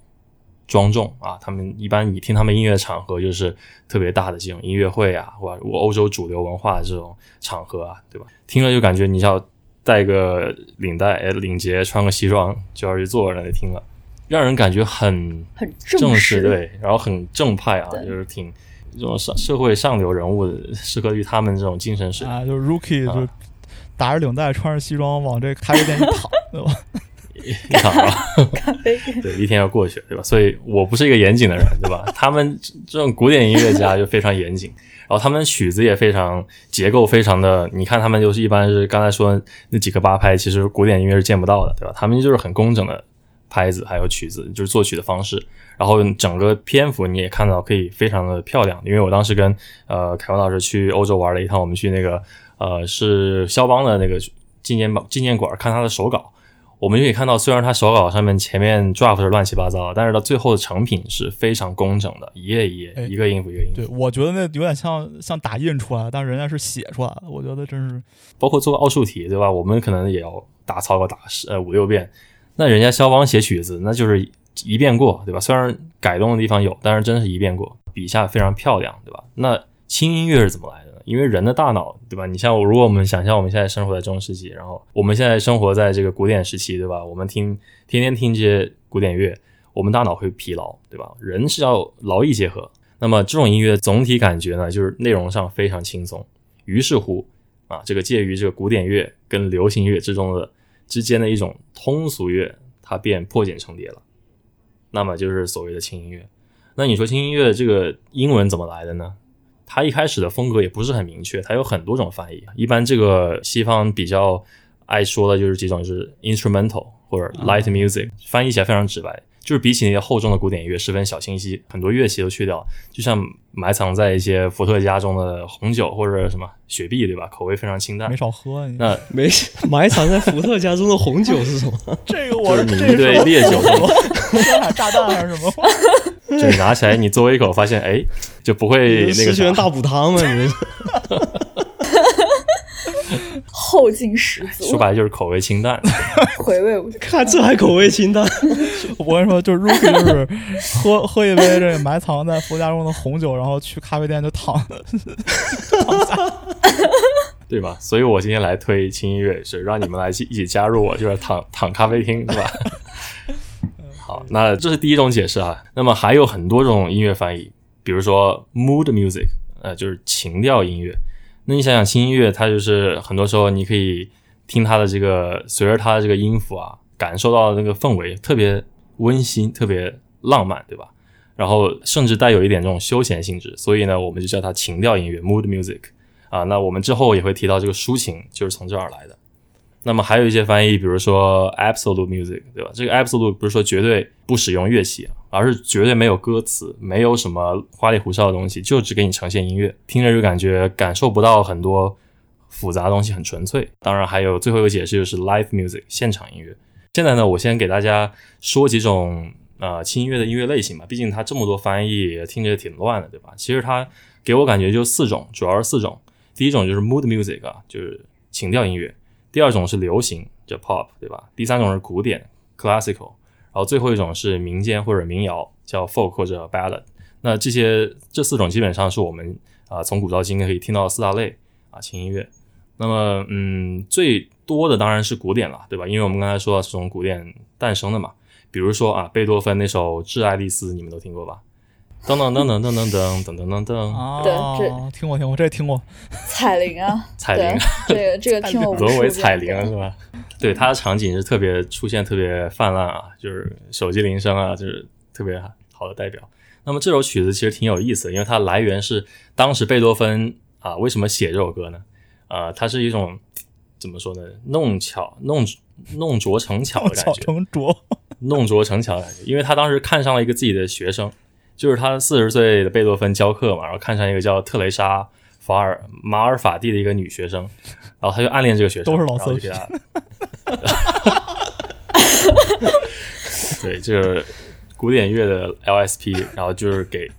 庄重啊。他们一般你听他们音乐的场合，就是特别大的这种音乐会啊，或者欧洲主流文化的这种场合啊，对吧？听了就感觉你要带个领带、哎领结，穿个西装就要去坐在那里听了。让人感觉很很正正式，对，然后很正派啊，就是挺这种上社会上流人物，适合于他们这种精神水平。啊，就是 Rookie 啊就打着领带，穿着西装往这咖啡店一躺，对吧？一场啊，咖啡。对，一天要过去，对吧？所以我不是一个严谨的人，对吧？他们这种古典音乐家就非常严谨，然后他们曲子也非常结构非常的，你看他们就是一般是刚才说那几个八拍，其实古典音乐是见不到的，对吧？他们就是很工整的拍子还有曲子，就是作曲的方式，然后整个篇幅你也看到可以非常的漂亮，因为我当时跟呃凯文老师去欧洲玩了一趟，我们去那个呃是肖邦的那个纪念纪念馆看他的手稿。我们就可以看到，虽然他手稿上面前面 draft 是乱七八糟，但是到最后的成品是非常工整的，一页一页，哎一个音符一个音符。对，我觉得那有点像像打印出来的，但是人家是写出来的，我觉得真是包括做个奥数题，对吧？我们可能也要打草稿打十呃五六遍，那人家肖邦写曲子，那就是一遍过，对吧？虽然改动的地方有，但是真是一遍过，笔下非常漂亮，对吧？那轻音乐是怎么来的呢？因为人的大脑，对吧？你像如果我们想象我们现在生活在中世纪，然后我们现在生活在这个古典时期，对吧？我们听天天听这些古典乐，我们大脑会疲劳，对吧？人是要劳逸结合。那么这种音乐总体感觉呢，就是内容上非常轻松。于是乎，啊，这个介于这个古典乐跟流行乐之中的之间的一种通俗乐，它便破茧成蝶了。那么就是所谓的轻音乐。那你说轻音乐这个英文怎么来的呢？它一开始的风格也不是很明确，它有很多种翻译。一般这个西方比较爱说的就是几种，就是 instrumental 或者 light music，翻译起来非常直白。就是比起那些厚重的古典音乐，十分小清新，很多乐器都去掉，就像埋藏在一些伏特加中的红酒或者什么雪碧，对吧？口味非常清淡，没少喝。那没埋藏在伏特加中的红酒是什么？这个我就是你一堆烈酒，天海炸弹还是什么？就是拿起来，你嘬一口，发现哎，就不会那个十全大补汤嘛？你们 后劲十足，说白了就是口味清淡，回味无穷。看这还口味清淡？我跟你说，就是 Rookie 就是喝喝一杯这埋藏在佛家中的红酒，然后去咖啡店就躺躺下，对吧？所以我今天来推轻音乐，是让你们来一起一起加入我，就是躺躺咖啡厅，是吧？好，那这是第一种解释啊。那么还有很多种音乐翻译，比如说 mood music，呃，就是情调音乐。那你想想，轻音乐它就是很多时候你可以听它的这个，随着它的这个音符啊，感受到那个氛围特别温馨、特别浪漫，对吧？然后甚至带有一点这种休闲性质，所以呢，我们就叫它情调音乐 （mood music） 啊。那我们之后也会提到这个抒情就是从这儿来的。那么还有一些翻译，比如说 absolute music，对吧？这个 absolute 不是说绝对不使用乐器，而是绝对没有歌词，没有什么花里胡哨的东西，就只给你呈现音乐，听着就感觉感受不到很多复杂的东西，很纯粹。当然还有最后一个解释就是 live music，现场音乐。现在呢，我先给大家说几种呃轻音乐的音乐类型吧，毕竟它这么多翻译，听着挺乱的，对吧？其实它给我感觉就四种，主要是四种。第一种就是 mood music 啊，就是情调音乐。第二种是流行，叫 pop，对吧？第三种是古典 classical，然后最后一种是民间或者民谣，叫 folk 或者 ballad。那这些这四种基本上是我们啊从古到今可以听到四大类啊轻音乐。那么嗯，最多的当然是古典了，对吧？因为我们刚才说到是从古典诞生的嘛。比如说啊，贝多芬那首《致爱丽丝》，你们都听过吧？噔噔噔噔噔噔噔噔噔噔噔，对这听过听过，这听过。彩铃啊，彩铃，这个这个听过 沦为彩遍铃是吧？对，它的场景是特别出现特别泛滥啊，就是手机铃声啊，就是特别好的代表。那么这首曲子其实挺有意思的，因为它来源是当时贝多芬啊，为什么写这首歌呢？啊，它是一种怎么说呢？弄巧弄弄拙成巧的感巧觉，成拙，弄拙成巧的感觉，因为他当时看上了一个自己的学生，就是他四十岁的贝多芬教课嘛，然后看上一个叫特蕾莎法尔马尔法蒂的一个女学生，然后他就暗恋这个学生，都是老色然后就给他。对，就是古典乐的 LSP，然后就是给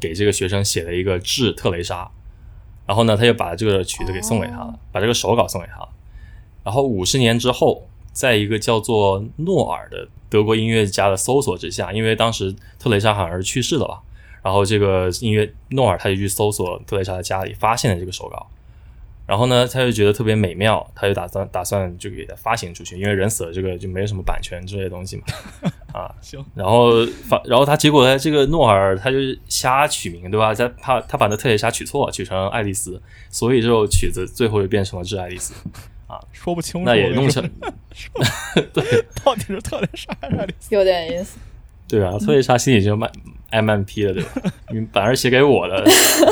给这个学生写了一个致特蕾莎，然后呢，他就把这个曲子给送给他了，把这个手稿送给他了。然后五十年之后，在一个叫做诺尔的德国音乐家的搜索之下，因为当时特蕾莎好像是去世了吧，然后这个音乐诺尔他就去搜索特蕾莎的家里，发现了这个手稿。然后呢，他就觉得特别美妙，他就打算打算就给它发行出去，因为人死了，这个就没有什么版权之类的东西嘛，啊，行，然后发，然后他结果呢，这个诺尔他就瞎取名，对吧？他怕他把那特蕾莎取错了，取成爱丽丝，所以这首曲子最后就变成了致爱丽丝。说不清楚。那也弄成 对，到底是特蕾莎还是爱丽丝？有点意思。对啊，特蕾莎心里就慢 M M P 了，对吧？你反而写给我的，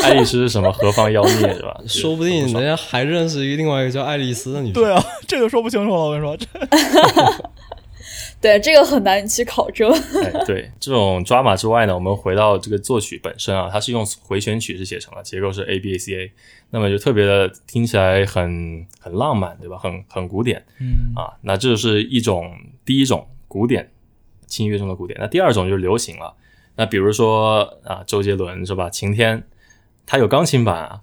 爱丽丝是什么何方妖孽，是吧？说不定人家还认识一个另外一个叫爱丽丝的女生。对啊，这就说不清楚了。我跟你说，这 对，这个很难去考证。哎，对，这种抓马之外呢，我们回到这个作曲本身啊，它是用回旋曲式写成的，结构是 A B A C A，那么就特别的听起来很很浪漫，对吧？很很古典，嗯啊，那这是一种第一种古典轻音乐中的古典。那第二种就是流行了，那比如说啊，周杰伦是吧？晴天，它有钢琴版啊，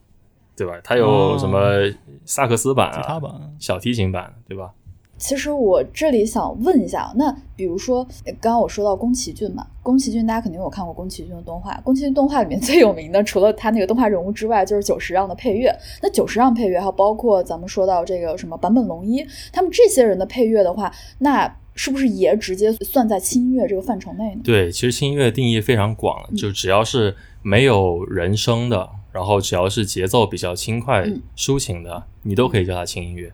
对吧？它有什么萨克斯版啊、吉他版，小提琴版，对吧？其实我这里想问一下，那比如说刚刚我说到宫崎骏嘛，宫崎骏大家肯定有看过宫崎骏的动画，宫崎骏动画里面最有名的，除了他那个动画人物之外，就是久石让的配乐。那久石让配乐，还有包括咱们说到这个什么坂本龙一，他们这些人的配乐的话，那是不是也直接算在轻音乐这个范畴内呢？对，其实轻音乐定义非常广了，就只要是没有人声的，然后只要是节奏比较轻快、嗯抒情的，你都可以叫它轻音乐。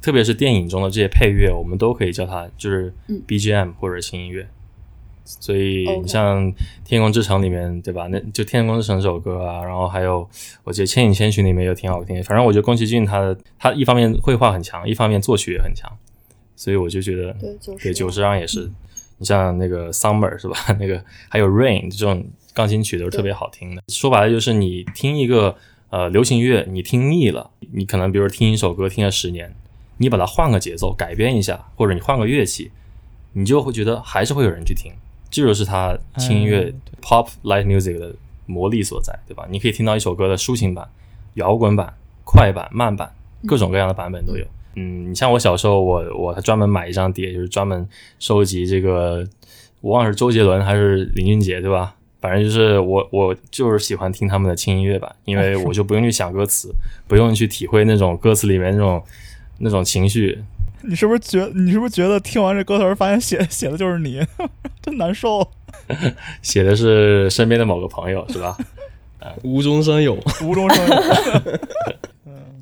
特别是电影中的这些配乐，我们都可以叫它就是嗯 BGM 或者轻音乐。所以你像《天空之城》里面，对吧？那就《天空之城》这首歌啊，然后还有我觉得《千与千寻》里面也挺好听。反正我觉得宫崎骏他的他一方面绘画很强，一方面作曲也很强，所以我就觉得对就是对久石让也是。你像那个 Summer 是吧？那个还有 Rain 这种钢琴曲都是特别好听的。说白了就是你听一个呃流行乐，你听腻了，你可能比如听一首歌听了十年，你把它换个节奏改编一下，或者你换个乐器，你就会觉得还是会有人去听。这就是它轻音乐、哎 pop light music 的魔力所在，对吧？你可以听到一首歌的抒情版、摇滚版、快版、慢版，各种各样的版本都有。嗯，你像我小时候，我我还专门买一张碟，就是专门收集这个，我忘了是周杰伦还是林俊杰，对吧？反正就是我我就是喜欢听他们的轻音乐版，因为 我就不用去想歌词，不用去体会那种歌词里面那种那种情绪，你是不是觉你是不是觉得听完这歌词儿发现写 写的就是你，真难受？写的是身边的某个朋友，是吧？无中生有。无中生有。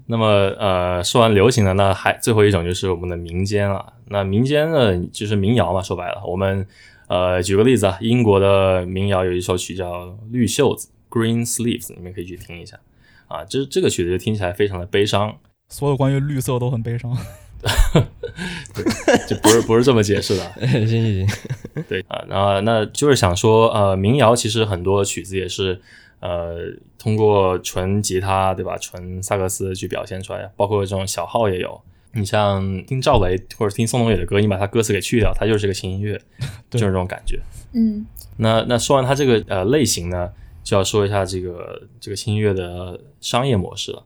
那么呃，说完流行的，那还最后一种就是我们的民间了。那民间呢，就是民谣嘛，说白了，我们呃举个例子啊，英国的民谣有一首曲叫《绿袖子》（Green Sleeves），你们可以去听一下啊。这这个曲子就听起来非常的悲伤，所有关于绿色都很悲伤。就不是不是这么解释的。行行行，对啊，那那就是想说，呃，民谣其实很多曲子也是，呃，通过纯吉他对吧，纯萨克斯去表现出来，包括这种小号也有。你像听赵雷或者听宋冬野的歌，你把他歌词给去掉，它就是个轻音乐，就是这种感觉。嗯那那说完它这个呃类型呢，就要说一下这个这个轻音乐的商业模式了。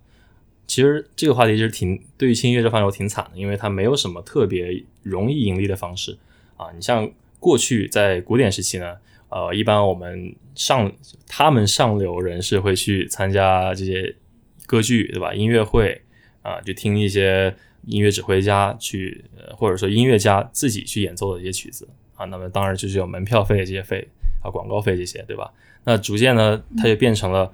其实这个话题其实挺对于轻音乐这范畴挺惨的，因为它没有什么特别容易盈利的方式啊。你像过去在古典时期呢，呃，一般我们上他们上流人士会去参加这些歌剧，对吧？音乐会啊，就听一些音乐指挥家去，或者说音乐家自己去演奏的一些曲子啊。那么当然就是有门票费这些费啊，广告费这些，对吧？那逐渐呢，它就变成了。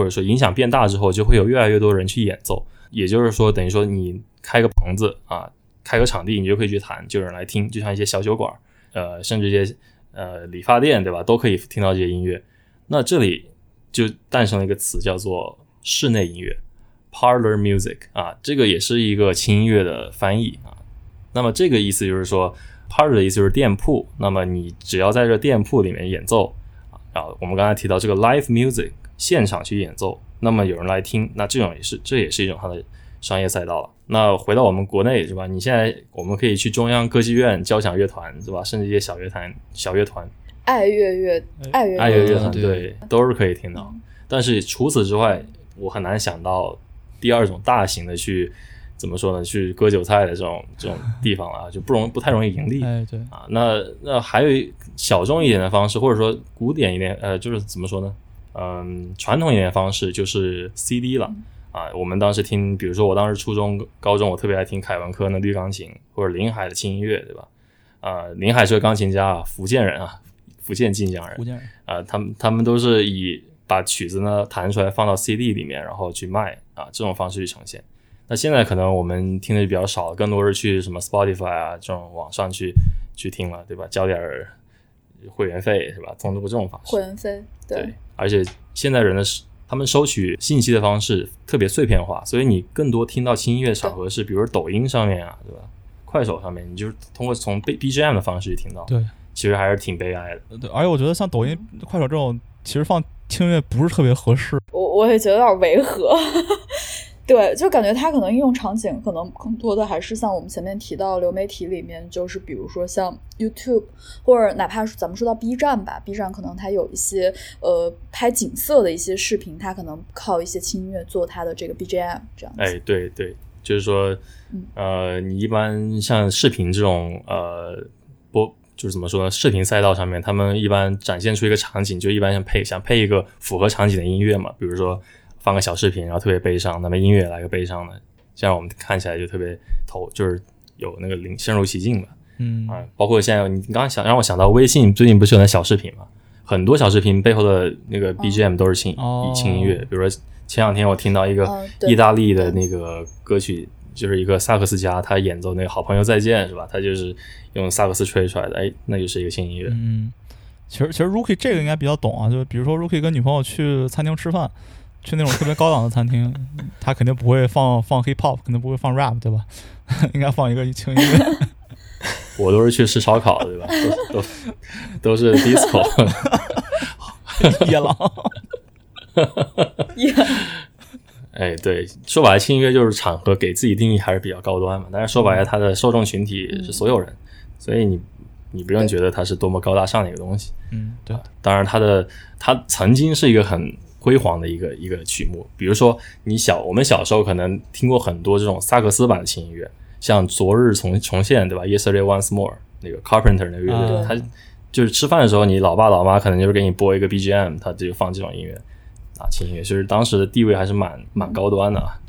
或者说影响变大之后，就会有越来越多人去演奏。也就是说，等于说你开个棚子啊，开个场地，你就可以去弹，就有人来听。就像一些小酒馆，呃，甚至一些呃理发店，对吧，都可以听到这些音乐。那这里就诞生了一个词，叫做室内音乐 （parlor music） 啊，这个也是一个轻音乐的翻译啊。那么这个意思就是说，parlor 的意思就是店铺。那么你只要在这店铺里面演奏啊，我们刚才提到这个 live music。现场去演奏，那么有人来听，那这种也是这也是一种它的商业赛道了。那回到我们国内是吧？你现在我们可以去中央歌剧院交响乐团是吧？甚至一些小乐团、小乐团、爱乐乐、爱乐爱乐乐乐团对对都是可以听到。但是除此之外，我很难想到第二种大型的去怎么说呢？去割韭菜的这种这种地方了啊，就不容不太容易盈利。哎，对，啊，那那还有一小众一点的方式，或者说古典一点，呃，就是怎么说呢？嗯，传统一点的方式就是 CD 了啊。我们当时听，比如说我当时初中、高中，我特别爱听凯文科恩的绿钢琴，或者林海的轻音乐，对吧？啊，林海是个钢琴家啊，福建人啊，福建晋江人福建人。啊，他们他们都是以把曲子呢弹出来放到 CD 里面，然后去卖啊，这种方式去呈现。那现在可能我们听的比较少，更多是去什么 Spotify 啊这种网上去去听了，对吧？交点儿会员费是吧？通过这种方式。会员费，对，而且现在人的他们收取信息的方式特别碎片化，所以你更多听到轻音乐场合是，比如说抖音上面啊，对吧？快手上面，你就是通过从 B B G M 的方式去听到，对，其实还是挺悲哀的。呃对，而且我觉得像抖音、快手这种，其实放轻音乐不是特别合适。我我也觉得有点违和。对，就感觉它可能应用场景可能更多的还是像我们前面提到流媒体里面，就是比如说像 YouTube，或者哪怕是咱们说到 B 站吧，B 站可能它有一些呃拍景色的一些视频，它可能靠一些轻音乐做它的这个 BGM 这样子。哎，对对，就是说，呃，你一般像视频这种呃播，就是怎么说呢？视频赛道上面，他们一般展现出一个场景，就一般想配想配一个符合场景的音乐嘛，比如说放个小视频，然后特别悲伤，那么音乐来个悲伤的，这样我们看起来就特别投，就是有那个灵深入其境吧。嗯啊，包括现在你刚刚想让我想到微信最近不是有那小视频嘛，很多小视频背后的那个 BGM 都是轻、哦轻音乐，比如说前两天我听到一个意大利的那个歌曲，就是一个萨克斯家他演奏那个好朋友再见是吧？他就是用萨克斯吹出来的，哎，那就是一个轻音乐。嗯，其实其实 Rookie 这个应该比较懂啊，就比如说 Rookie 跟女朋友去餐厅吃饭，去那种特别高档的餐厅，他肯定不会放放 hip hop，肯定不会放 rap，对吧？应该放一个轻音乐。我都是去吃烧烤对吧？都都都是 disco。野狼，哎，对，说白了，轻音乐就是场合给自己定义还是比较高端嘛。但是说白了，它的受众群体是所有人，所以你你不用觉得它是多么高大上的一个东西。嗯，对，当然，它的它曾经是一个很辉煌的一个一个曲目。比如说，你小我们小时候可能听过很多这种萨克斯版的轻音乐，像《昨日重重现》对吧？Yesterday Once More 那个 Carpenter 那个乐队，啊它就是吃饭的时候，你老爸老妈可能就是给你播一个 BGM，他就放这种音乐啊，轻音乐，就是当时的地位还是蛮蛮高端的啊。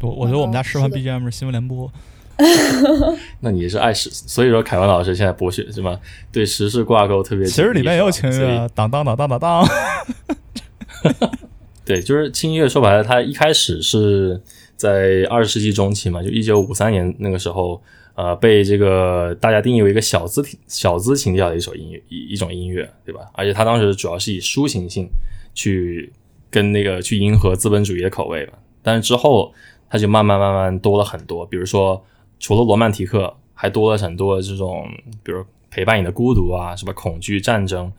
我我觉得我们家吃饭 BGM 是新闻联播。那你是爱时，所以说凯文老师现在博学是吗？对时事挂钩特别。其实里面也有轻是吧所以乐，当当当当当当。对，就是轻音乐，说白了，它一开始是在二十世纪中期嘛，就一九五三年那个时候，呃，被这个大家定义为一个小资小资情调的一首音乐一一种音乐，对吧？而且它当时主要是以抒情性去跟那个去迎合资本主义的口味吧。但是之后，它就慢慢慢慢多了很多，比如说除了罗曼蒂克，还多了很多这种，比如陪伴你的孤独啊，什么恐惧、战争，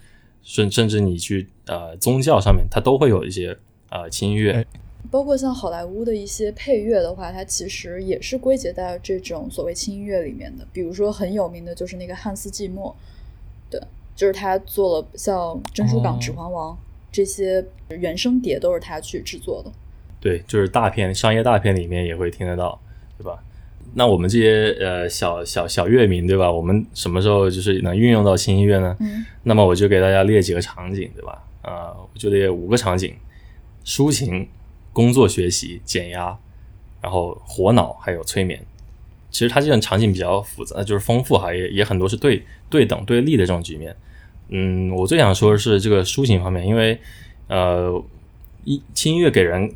甚甚至你去呃宗教上面，它都会有一些呃轻音乐。哎包括像好莱坞的一些配乐的话，它其实也是归结在这种所谓轻音乐里面的。比如说很有名的就是那个汉斯季默，对，就是他做了像《珍珠港哦指环王》这些原声碟都是他去制作的。对，就是大片商业大片里面也会听得到，对吧？那我们这些呃小小小乐民，对吧？我们什么时候就是能运用到轻音乐呢？嗯，那么我就给大家列几个场景，对吧？啊、我就列五个场景：抒情、工作学习、减压，然后活脑，还有催眠。其实它这种场景比较复杂，就是丰富哈，也也很多是对对等对立的这种局面。嗯，我最想说的是这个抒情方面，因为呃，一轻音乐给人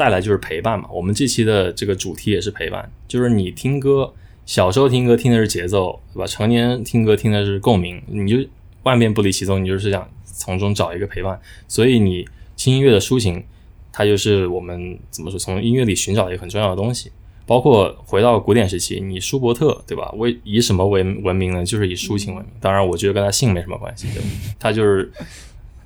带来就是陪伴嘛。我们这期的这个主题也是陪伴，就是你听歌，小时候听歌听的是节奏，对吧？成年听歌听的是共鸣，你就万变不离其宗，你就是想从中找一个陪伴。所以你轻音乐的抒情，它就是我们怎么说，从音乐里寻找一个很重要的东西。包括回到古典时期，你舒伯特对吧？为以什么为闻名呢？就是以抒情闻名。当然，我觉得跟他姓没什么关系，对吧？他就是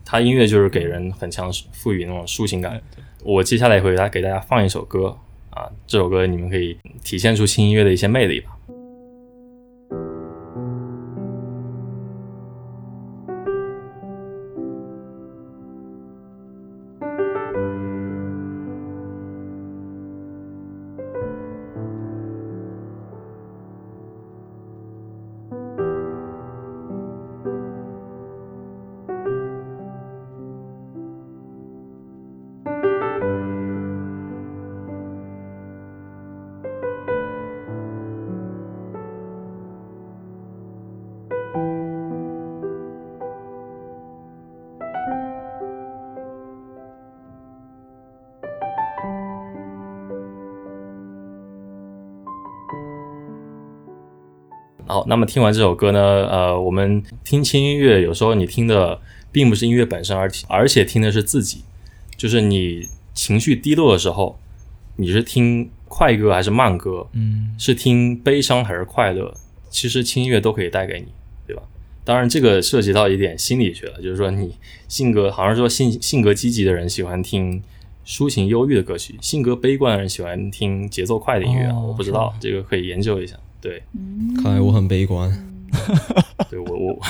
他音乐就是给人很强赋予那种抒情感。我接下来会给大家给大家放一首歌啊，这首歌你们可以体现出轻音乐的一些魅力吧。那么听完这首歌呢，呃，我们听轻音乐，有时候你听的并不是音乐本身，而而且听的是自己，就是你情绪低落的时候，你是听快歌还是慢歌，嗯，是听悲伤还是快乐，其实轻音乐都可以带给你，对吧？当然，这个涉及到一点心理学了，就是说你性格，好像说性性格积极的人喜欢听抒情忧郁的歌曲，性格悲观的人喜欢听节奏快的音乐，哦我不知道这个可以研究一下。对，看来我很悲观。对我我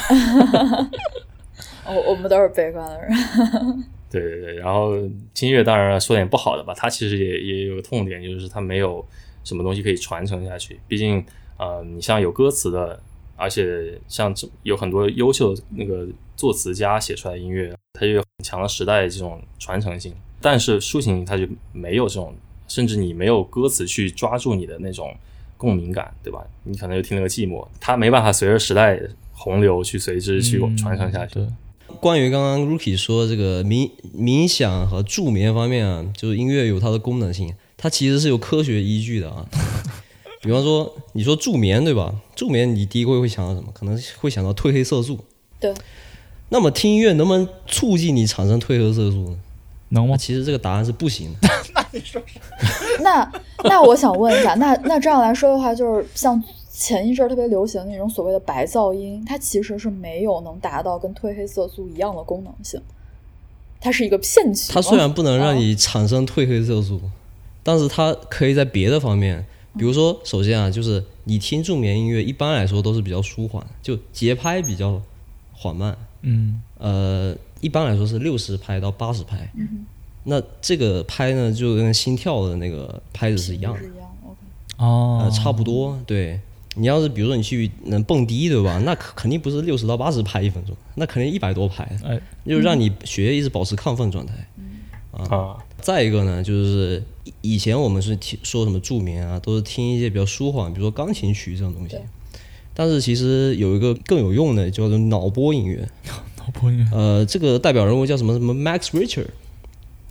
我我们都是悲观的人。对对对，然后轻音乐当然说点不好的吧，它其实也也有个痛点，就是它没有什么东西可以传承下去？毕竟，呃，你像有歌词的，而且像这有很多优秀的那个作词家写出来的音乐，它就有很强的时代这种传承性。但是抒情它就没有这种，甚至你没有歌词去抓住你的那种共鸣感，对吧？你可能就听了个寂寞，它没办法随着时代洪流去随之去传承下去。对，关于刚刚 Rookie 说这个冥冥想和助眠方面啊，就是音乐有它的功能性，它其实是有科学依据的啊。比方说，你说助眠对吧？助眠你第一个会想到什么？可能会想到褪黑色素。对。那么听音乐能不能促进你产生褪黑色素呢？能吗？其实这个答案是不行的。那你说说。那那我想问一下，那那这样来说的话，就是像前一阵特别流行的那种所谓的白噪音，它其实是没有能达到跟褪黑色素一样的功能性，它是一个骗局。它虽然不能让你产生褪黑色素，但是它可以在别的方面，比如说，首先啊，就是你听助眠音乐，一般来说都是比较舒缓，就节拍比较缓慢。嗯。呃，一般来说是六十拍到八十拍。嗯。那这个拍呢，就跟心跳的那个拍子是一样的。哦。呃，差不多。对。你要是比如说你去能蹦迪，对吧？那肯定不是六十到八十拍一分钟，那肯定一百多拍。哎。就让你血液一直保持亢奋状态。啊。再一个呢，就是以前我们是听说什么助眠啊，都是听一些比较舒缓，比如说钢琴曲这种东西。但是其实有一个更有用的，叫做脑波音乐。脑波音乐。呃，这个代表人物叫什么什么 Max Richter，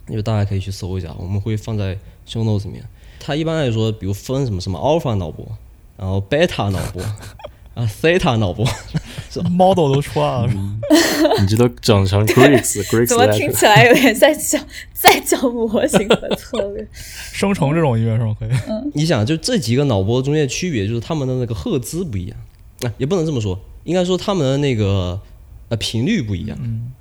就大家可以去搜一下，我们会放在 show notes 里面。它一般来说，比如分什么什么 alpha 脑波，然后 beta 脑波。啊，theta 脑波，这 model 都出来了，你这都整成 Greeks，Greeks 怎么听起来有点在讲在讲模型的策略？生成这种音乐是吗？可以。嗯，你想，就这几个脑波中间的区别，就是他们的那个赫兹不一样，啊，也不能这么说，应该说他们的那个呃频率不一样。嗯，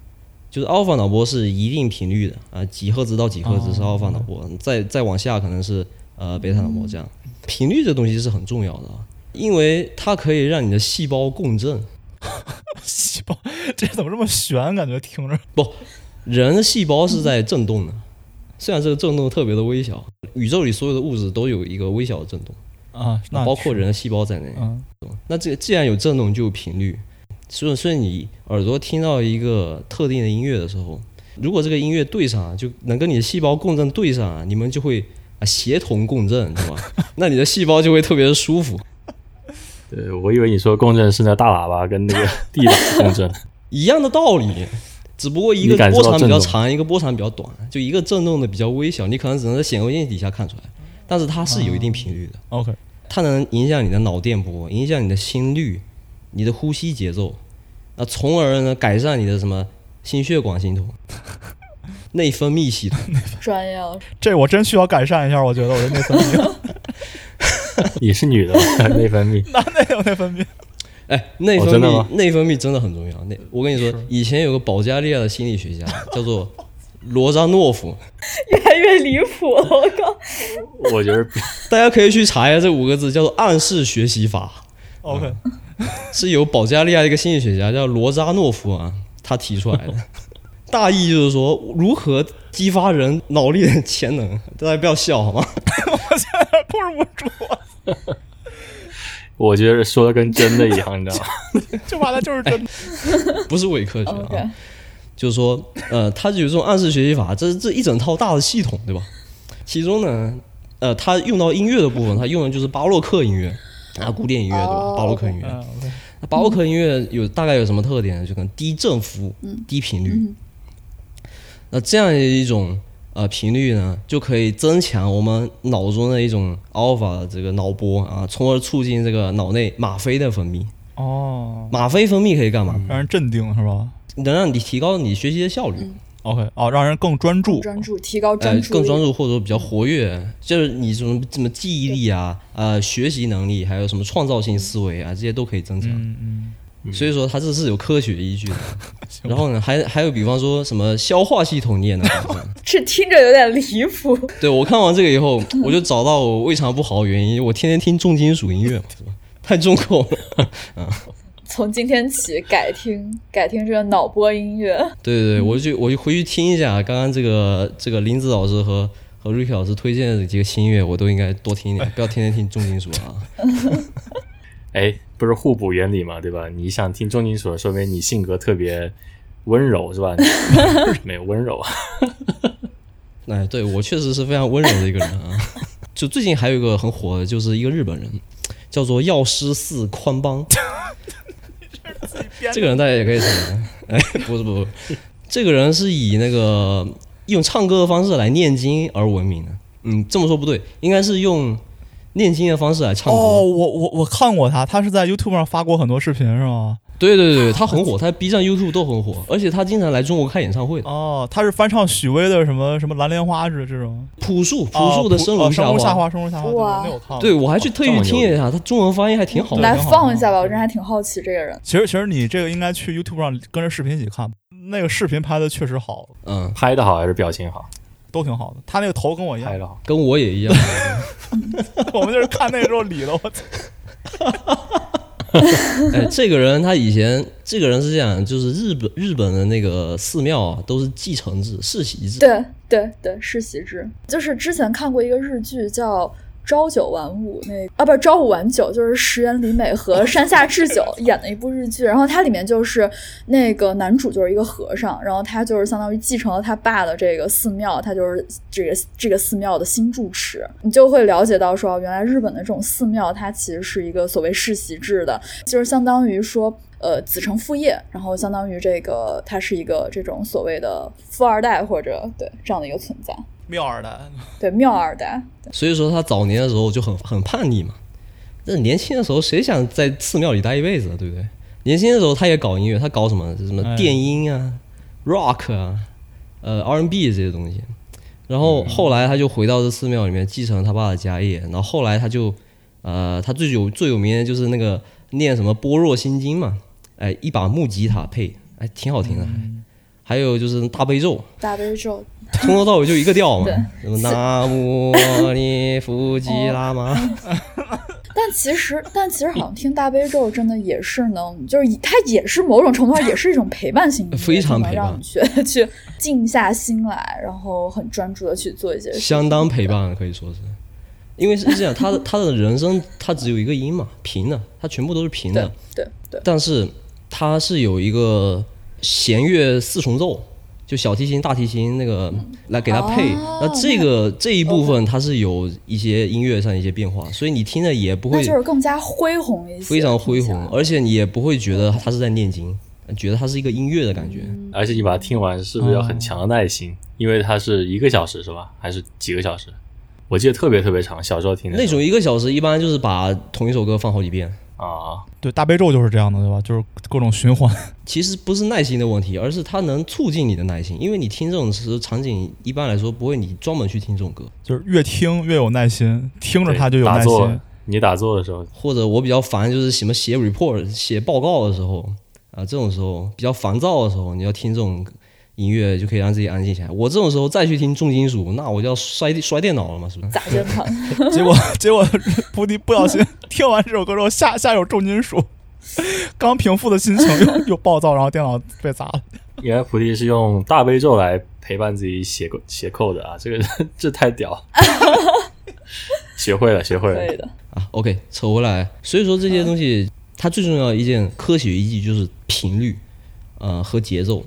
就是 alpha 脑波是一定频率的啊，几赫兹到几赫兹是 alpha 脑波，再再往下可能是呃贝塔脑波这样。频率这东西是很重要的。因为它可以让你的细胞共振，细胞这怎么这么悬？感觉听着不，人的细胞是在震动的，虽然这个震动特别的微小，宇宙里所有的物质都有一个微小的震动啊，那包括人的细胞在内。嗯，那这既然有震动，就有频率，所以所以你耳朵听到一个特定的音乐的时候，如果这个音乐对上，就能跟你的细胞共振对上，你们就会啊协同共振，对吧？那你的细胞就会特别的舒服。对，我以为你说共振是那大喇叭跟那个地板共振 一样的道理，只不过一个波长比较长，一个波长比较短，就一个震动的比较微小，你可能只能在显微镜底下看出来，但是它是有一定频率的。OK，它能影响你的脑电波，影响你的心率、你的呼吸节奏，那从而呢改善你的什么心血管系统、内分泌系统。专业了，这我真需要改善一下，我觉得我的内分泌。你是女的，内分泌？男的有内分泌？哎，内分泌，内分泌真的很重要。那我跟你说，以前有个保加利亚的心理学家叫做罗扎诺夫，越来越离谱了。我靠！我觉得大家可以去查一下这五个字，叫做暗示学习法。OK，是由保加利亚一个心理学家叫罗扎诺夫啊，他提出来的。大意就是说，如何激发人脑力的潜能。大家不要笑好吗？我现在控制不住。我觉得说的跟真的一样，你知道吗？就完了，就是真的，不是伪科学啊。就是说，呃，他有这种暗示学习法，这是这一整套大的系统，对吧？其中呢，呃，他用到音乐的部分，他用的就是巴洛克音乐啊，古典音乐，对吧？巴洛克音乐。那巴洛克音乐有大概有什么特点呢？就可能低振幅、低频率。那这样的一种呃频率呢，就可以增强我们脑中的一种 alpha 这个脑波啊，从而促进这个脑内吗啡的分泌。哦，吗啡分泌可以干嘛？让人镇定是吧？能让你提高你学习的效率。OK，哦，让人更专注，专注，提高专注，更专注或者说比较活跃，就是你什么什么记忆力啊，呃，学习能力，还有什么创造性思维啊，这些都可以增强。嗯嗯。所以说它这是有科学依据的，然后呢，还还有比方说什么消化系统你也能改善，这听着有点离谱。对我看完这个以后，我就找到我胃肠不好的原因，我天天听重金属音乐，太重口了。嗯，从今天起改听改听这个脑波音乐。对对对，我就我就回去听一下刚刚这个这个林子老师和和 Ricky 老师推荐的几个新音乐，我都应该多听一点，不要天天听重金属啊。哎，不是互补原理嘛，对吧？你想听重金属，说明你性格特别温柔，是吧？没有温柔啊。哎，对我确实是非常温柔的一个人啊。就最近还有一个很火的，就是一个日本人，叫做药师寺宽邦。这个人大家也可以猜，哎，不是不是，这个人是以那个用唱歌的方式来念经而闻名的。嗯，这么说不对，应该是用念经的方式来唱歌。哦，我我我看过他，他是在 YouTube 上发过很多视频，是吗？对对对，他很火，他 B 站、YouTube 都很火，而且他经常来中国开演唱会的。哦，他是翻唱许巍的什么 什么蓝莲花是这种朴树，朴哦树的生如生如夏花。花，生如夏花，对我看。对，我还去特意听了一下，他中文发音还挺好的。来放一下吧，我真还挺好奇这个人。其实其实你这个应该去 YouTube 上跟着视频一起看，那个视频拍的确实好，嗯，拍的好还是表情好？都挺好的。他那个头跟我一样拍，跟我也一样。我们就是看那个时候理的，我操。哎，这个人他以前，这个人是这样，就是日本日本的那个寺庙啊，都是继承制、世袭制。对对对，世袭制，就是之前看过一个日剧叫《朝九晚五》，那啊不是《朝五晚九》，就是石原里美和 山下智久演的一部日剧。然后它里面就是那个男主就是一个和尚，然后他就是相当于继承了他爸的这个寺庙，他就是这个这个寺庙的新住持。你就会了解到说，原来日本的这种寺庙它其实是一个所谓世袭制的，就是相当于说。呃，子承父业，然后相当于这个，他是一个这种所谓的富二代或者对这样的一个存在。妙二代，对，妙二代，所以说他早年的时候就很很叛逆嘛。那年轻的时候谁想在寺庙里待一辈子啊，对不对？年轻的时候他也搞音乐，他搞什么？什么哎电音啊、rock 啊、呃 R&B 这些东西。然后后来他就回到这寺庙里面继承他爸的家业，然后后来他就呃，他最有最有名的就是那个念什么般若心经嘛，哎，一把木吉他配，哎，挺好听的。还有就是大悲咒，大悲咒，从头到尾就一个调嘛对，什么南无阿弥佛吉拉嘛，但其实，但其实好像听大悲咒真的也是能，就是以它也是某种程度上也是一种陪伴型音乐，非常陪伴。让你去去静下心来，然后很专注的去做一些事情。相当陪。伴可以说是，因为是这样，他的他的人生他只有一个音嘛，平的，他全部都是平对的，对对，但是他是有一个弦乐四重奏，就小提琴、大提琴那个来给它配。哦那这个这一部分它是有一些音乐上一些变化，所以你听着也不会那就是更加恢宏一些，非常恢宏，而且你也不会觉得它是在念经，觉得它是一个音乐的感觉。而且你把它听完，是不是要很强的耐心？因为它是一个小时是吧？还是几个小时？我记得特别特别长，小时候听的那种一个小时一般就是把同一首歌放好几遍。啊，对，大悲咒就是这样的，对吧？就是各种循环。其实不是耐心的问题，而是它能促进你的耐心，因为你听这种时场景，一般来说不会你专门去听这种歌。就是越听越有耐心，听着它就有耐心。，你打坐的时候，或者我比较烦就是什么写 report、写报告的时候啊，这种时候比较烦躁的时候，你要听这种音乐就可以让自己安静下来。我这种时候再去听重金属，那我就要摔摔电脑了嘛，是不是？砸键盘。结果结果菩提不小心听完这首歌之后，下下有重金属，刚平复的心情又又暴躁，然后电脑被砸了。原来菩提是用大悲咒来陪伴自己写写 code 的啊，这个 这太屌，学会了，学会了。可以的，啊，OK，扯回来，所以说这些东西，它最重要的一件科学依据就是频率，呃和节奏。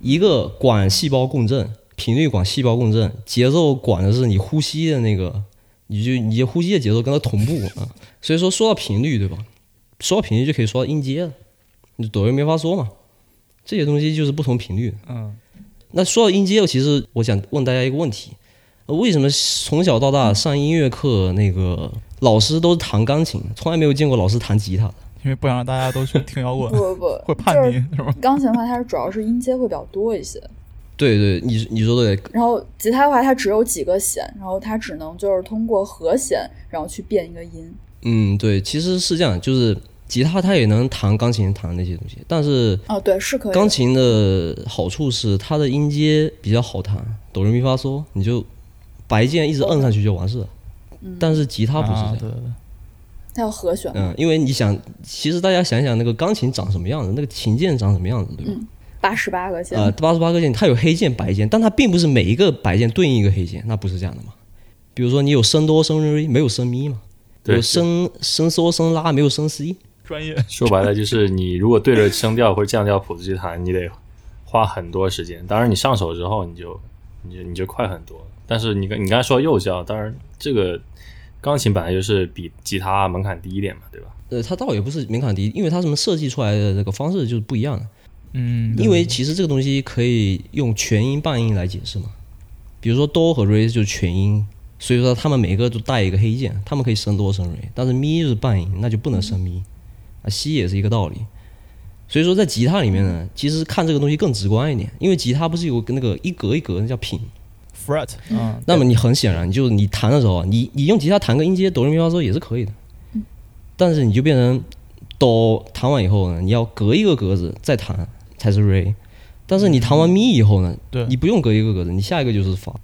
一个管细胞共振，频率管细胞共振，节奏管的是你呼吸的那个，你就你呼吸的节奏跟它同步啊。所以说说到频率，对吧？说到频率就可以说到音阶了，你抖音没法说嘛，这些东西就是不同频率的。嗯，那说到音阶，其实我想问大家一个问题：呃为什么从小到大上音乐课，那个老师都是弹钢琴，从来没有见过老师弹吉他的？因为不想让大家都去听摇滚，不不不，会叛逆是是吧？钢琴的话，它是主要是音阶会比较多一些，对对，你你说的对，然后吉他的话，它只有几个弦，然后它只能就是通过和弦，然后去变一个音。嗯，对，其实是这样，就是吉他它也能弹钢琴弹那些东西，但是哦，对，是可以。钢琴的好处是它的音阶比较好弹，哆来咪发嗦，你就白键一直摁上去就完事了。但是吉他不是这样啊，对对对，它要和弦，嗯，因为你想，其实大家想想那个钢琴长什么样子，那个琴键长什么样子，对吧？八十八个键。呃，八十八个键，它有黑键、白键，但它并不是每一个白键对应一个黑键，那不是这样的嘛？比如说你有升哆升瑞，没有升咪嘛，对有升升嗦升拉，没有升 C。专业。说白了就是你如果对着升调或者降调谱子去弹，你得花很多时间。当然你上手之后，你就你就你就快很多。但是你刚你刚才说到幼教，当然这个钢琴本来就是比吉他门槛低一点嘛，对吧？呃，它倒也不是门槛低，因为它什么设计出来的这个方式就是不一样的。嗯，因为其实这个东西可以用全音半音来解释嘛，比如说哆和瑞就是全音，所以说他们每个都带一个黑键，他们可以升哆升瑞，但是咪就是半音，那就不能升咪，啊西也是一个道理。所以说在吉他里面呢，其实看这个东西更直观一点，因为吉他不是有个那个一格一格那叫品，fret，嗯，那么你很显然就是你弹的时候啊，你你用吉他弹个音阶哆来咪发嗦也是可以的，但是你就变成哆弹完以后呢，你要隔一个格子再弹才是 re，但是你弹完咪以后呢，对。你不用隔一个格子，你下一个就是发，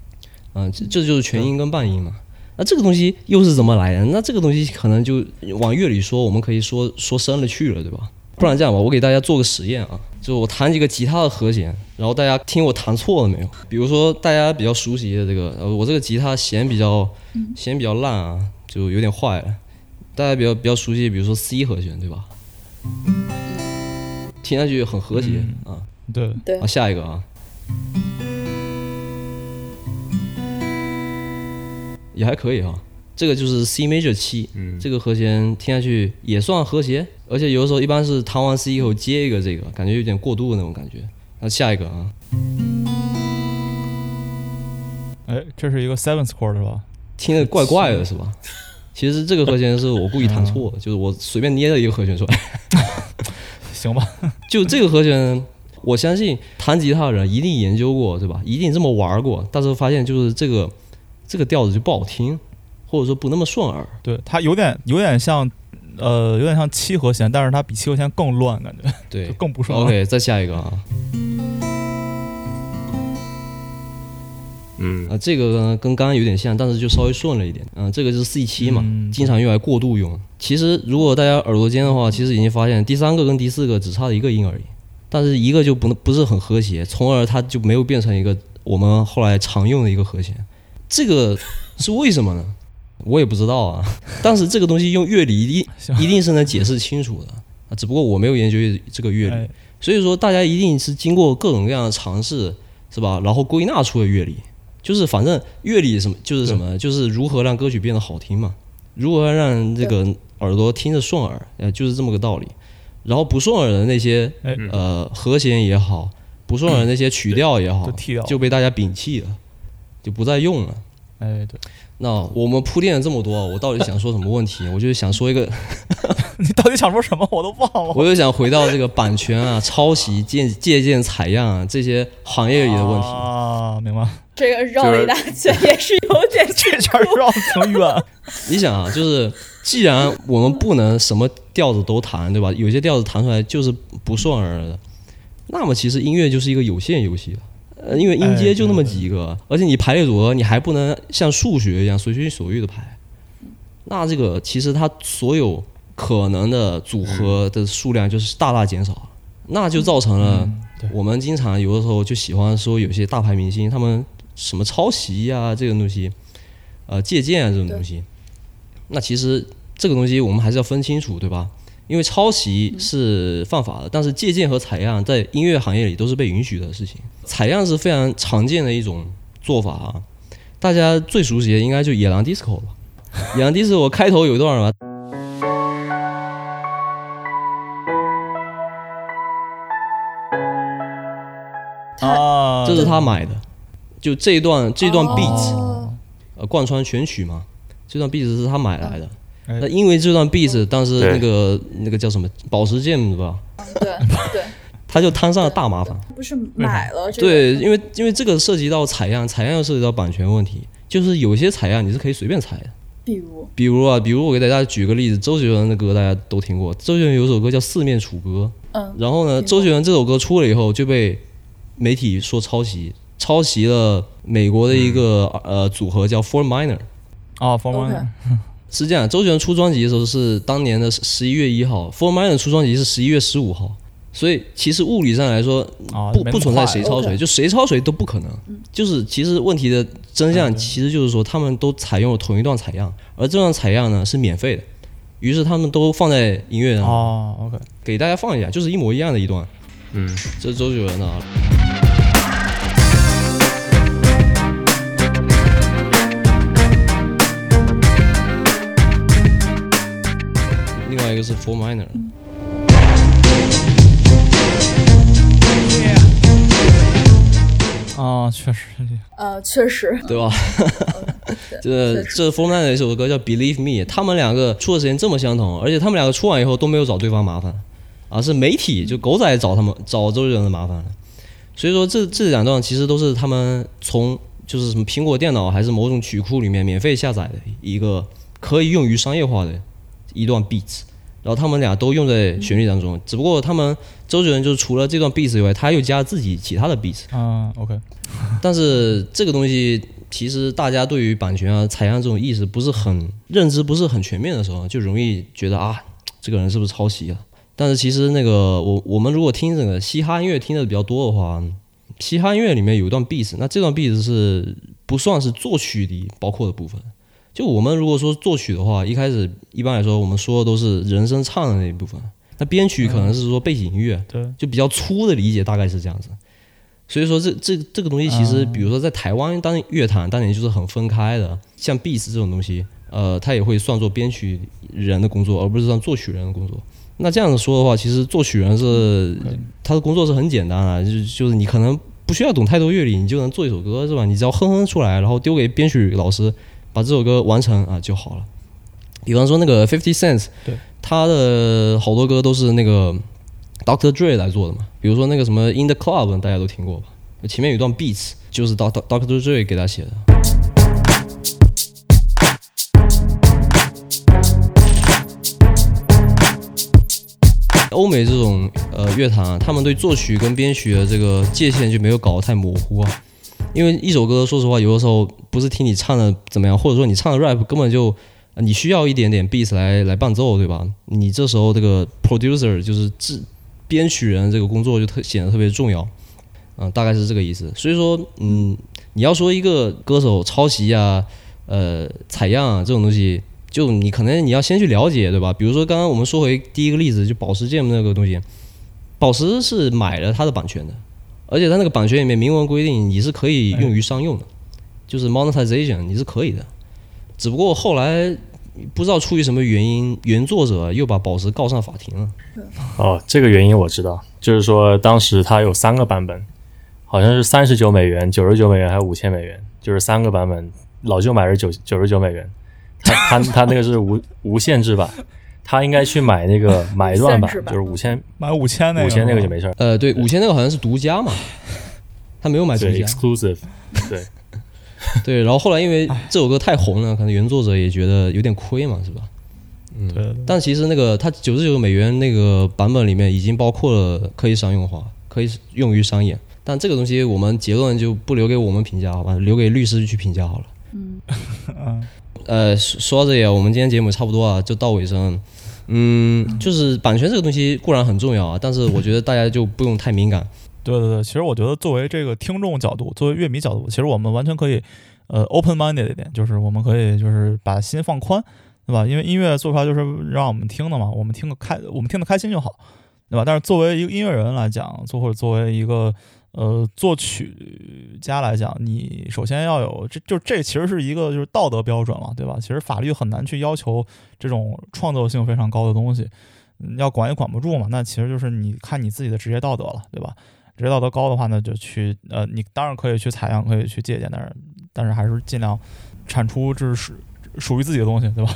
嗯、这这就是全音跟半音嘛。那这个东西又是怎么来的？那这个东西可能就往乐理说，我们可以说说深了去了，对吧？不然这样吧，我给大家做个实验啊，就我弹几个吉他的和弦，然后大家听我弹错了没有？比如说大家比较熟悉的这个，呃，我这个吉他弦比较弦比较烂啊，就有点坏了。大家比较比较熟悉，比如说 C 和弦，对吧？听上去很和谐、啊。对，对好，下一个啊，也还可以哈。这个就是 C major 七、嗯这个和弦听上去也算和谐，而且有的时候一般是弹完 C 以后接一个这个，感觉有点过度的那种感觉。那下一个啊，哎，这是一个 seventh chord 是吧？听着怪怪的是吧？其实这个和弦是我故意弹错的，就是我随便捏了一个和弦出来。行吧，就这个和弦，我相信弹吉他的人一定研究过，对吧？一定这么玩过，但是发现就是这个这个调子就不好听，或者说不那么顺耳。对，它有点有点像，呃，有点像七和弦，但是它比七和弦更乱，感觉对 就更不顺。OK，再下一个啊，嗯啊，这个呢跟刚刚有点像，但是就稍微顺了一点。嗯、这个就是 C 七嘛，嗯经常用来过渡用。其实如果大家耳朵尖的话，其实已经发现第三个跟第四个只差了一个音而已，但是一个就不能不是很和谐，从而它就没有变成一个我们后来常用的一个和弦。这个是为什么呢？我也不知道啊。但是这个东西用乐理一定 一定是能解释清楚的啊，只不过我没有研究这个乐理。哎，所以说，大家一定是经过各种各样的尝试，是吧？然后归纳出了乐理，就是反正乐理什么就是什么，就是如何让歌曲变得好听嘛，如何让这个耳朵听着顺耳，呃，就是这么个道理。然后不顺耳的那些哎呃和弦也好，不顺耳的那些曲调也好就被大家摒弃了，就不再用了。哎，对，那我们铺垫了这么多，我到底想说什么问题？我就是想说一个，你到底想说什么？我都忘了。我就想回到这个版权啊、抄袭、借借鉴、采样啊这些行业里的问题。啊，明白。这个绕了一大圈，也是有点 这圈绕的挺远。你想啊，就是既然我们不能什么调子都弹，对吧？有些调子弹出来就是不顺耳的，那么其实音乐就是一个有限游戏了。呃，因为音阶就那么几个，而且你排列组合你还不能像数学一样随心所欲的排，那这个其实它所有可能的组合的数量就是大大减少了，那就造成了我们经常有的时候就喜欢说有些大牌明星他们什么抄袭呀、这种东西，呃借鉴啊这种东西，那其实这个东西我们还是要分清楚，对吧？因为抄袭是犯法的，但是借鉴和采样在音乐行业里都是被允许的事情。采样是非常常见的一种做法啊，大家最熟悉的应该就野狼 disco 吧。野狼 disco 开头有一段吧，啊，这是他买的，就这一段这一段 beat，、哦呃，贯穿全曲嘛，这段 beat 是他买来的。哎那因为这段 beat 当时那个那个叫什么宝石剑对吧，对对，他就摊上了大麻烦。不是买了这个，对，因为因为这个涉及到采样，采样又涉及到版权问题，就是有些采样你是可以随便采的。比如？比如啊，比如我给大家举个例子，周杰伦的歌大家都听过，周杰伦有首歌叫《四面楚歌》，嗯，然后呢，周杰伦这首歌出了以后就被媒体说抄袭，抄袭了美国的一个、呃组合叫 Four Minor。啊，方 OK 方是这样，周杰伦出专辑的时候是当年的十一月一号，Four Minor 出专辑是十一月十五号，所以其实物理上来说，啊，不不存在谁抄谁，就谁抄谁都不可能。就是其实问题的真相，其实就是说他们都采用了同一段采样，而这段采样呢是免费的，于是他们都放在音乐上，哦，OK，给大家放一下，就是一模一样的一段。嗯，这是周杰伦的一个是 Four Minor，啊，确实，呃，确实，对吧？这这 Four Minor 的一首歌叫 Believe Me，他们两个出的时间这么相同，而且他们两个出完以后都没有找对方麻烦，而是媒体就狗仔找他们找周杰伦的麻烦了。所以说这这两段其实都是他们从就是什么苹果电脑还是某种曲库里面免费下载的一个可以用于商业化的一段 beats，然后他们俩都用在旋律当中，只不过他们周杰伦就是除了这段 beats 以外，他又加了自己其他的 beats，嗯，OK，但是这个东西其实大家对于版权啊、采样这种意识不是很认知不是很全面的时候，就容易觉得啊，这个人是不是抄袭啊？但是其实那个我我们如果听这个嘻哈音乐听的比较多的话，嘻哈音乐里面有一段 beat，那这段 beat 是不算是作曲里包括的部分。就我们如果说作曲的话，一开始一般来说我们说的都是人声唱的那一部分，那编曲可能是说背景音乐，对，就比较粗的理解大概是这样子。所以说这这这个东西其实，比如说在台湾当乐坛当年就是很分开的，像 beats 这种东西，呃，它也会算作编曲人的工作，而不是算作曲人的工作。那这样子说的话，其实作曲人是他的工作是很简单的，就就是你可能不需要懂太多乐理，你就能做一首歌是吧？你只要哼哼出来，然后丢给编曲老师把这首歌完成啊就好了。比方说那个 Fifty Cent，对，他的好多歌都是那个 Doctor Dre 来做的嘛。比如说那个什么 In the Club，大家都听过吧？前面有一段 beats 就是 Dr. Dr. Dre 给他写的。欧美这种呃乐坛啊，他们对作曲跟编曲的这个界限就没有搞得太模糊啊。因为一首歌，说实话，有的时候不是听你唱的怎么样，或者说你唱的 rap 根本就你需要一点点 beats 来来伴奏，对吧？你这时候这个 producer 就是制编曲人这个工作就特显得特别重要，嗯、大概是这个意思。所以说，嗯，你要说一个歌手抄袭啊，呃，采样啊这种东西，就你可能你要先去了解，对吧？比如说刚刚我们说回第一个例子，就宝石剑那个东西，宝石是买了它的版权的，而且它那个版权里面明文规定你是可以用于商用的，就是 monetization 你是可以的，只不过后来不知道出于什么原因，原作者又把宝石告上法庭了。哦，这个原因我知道，就是说当时它有三个版本，好像是三十九美元、九十九美元还有五千美元，就是三个版本。老舅买是九九十九美元，他他他那个是无无限制版，他应该去买那个 买断版就是五千买五千那个，五千那个就没事儿，呃，对，五千那个好像是独家嘛，他没有买独对家。exclusive，对，对，然后后来因为这首歌太红了，可能原作者也觉得有点亏嘛，是吧？嗯对对但其实那个他九十九美元那个版本里面已经包括了可以商用化，可以用于商演。但这个东西我们结论就不留给我们评价，好吧？留给律师去评价好了。嗯，呃，说说到这里，我们今天节目差不多啊，就到尾声。嗯，就是版权这个东西固然很重要啊，但是我觉得大家就不用太敏感。对对对，其实我觉得作为这个听众角度，作为乐迷角度，其实我们完全可以，呃，open minded 一点，就是我们可以就是把心放宽，对吧？因为音乐做出来就是让我们听的嘛，我们听个开，我们听得开心就好，对吧？但是作为一个音乐人来讲，做或者作为一个呃作曲家来讲，你首先要有这就这其实是一个就是道德标准了，对吧？其实法律很难去要求这种创造性非常高的东西，要管也管不住嘛。那其实就是你看你自己的职业道德了，对吧？职业道德高的话呢，就去呃，你当然可以去采样，可以去借鉴，但是但是还是尽量产出这是属于自己的东西，对吧？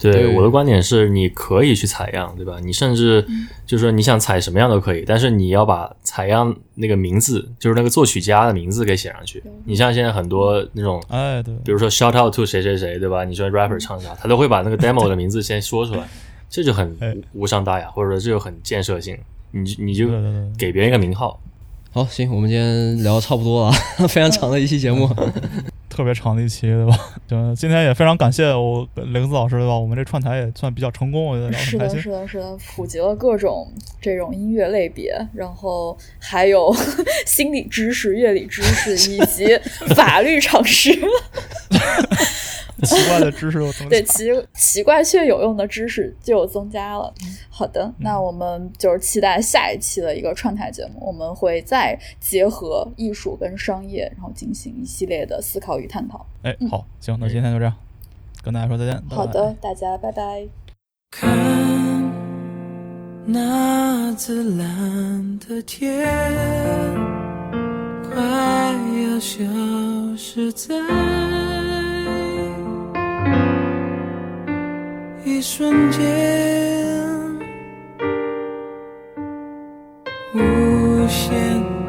对，对我的观点是，你可以去采样，对吧？你甚至就是说你想采什么样都可以，但是你要把采样那个名字，就是那个作曲家的名字给写上去。你像现在很多那种，哎，对，比如说 shout out to 谁谁谁，对吧？你说 rapper 唱啥，他都会把那个 demo 的名字先说出来，这就很哎无无伤大雅，或者说这就很建设性。你你就给别人一个名号，好，行，我们今天聊得差不多了，非常长的一期节目。特别长的一期，对吧？就今天也非常感谢我林子老师，对吧？我们这串台也算比较成功，我觉得是的。是的，是的，普及了各种这种音乐类别，然后还有 心理知识、乐理知识以及法律常识。奇怪的知识又增加对。奇奇怪却有用的知识就有增加了。嗯好的，那我们就是期待下一期的一个串台节目，我们会再结合艺术跟商业，然后进行一系列的思考与探讨。哎，好，行，那今天就这样，跟大家说再见。好的，大家拜拜。看那紫蓝的天，快要消失在一瞬间。无限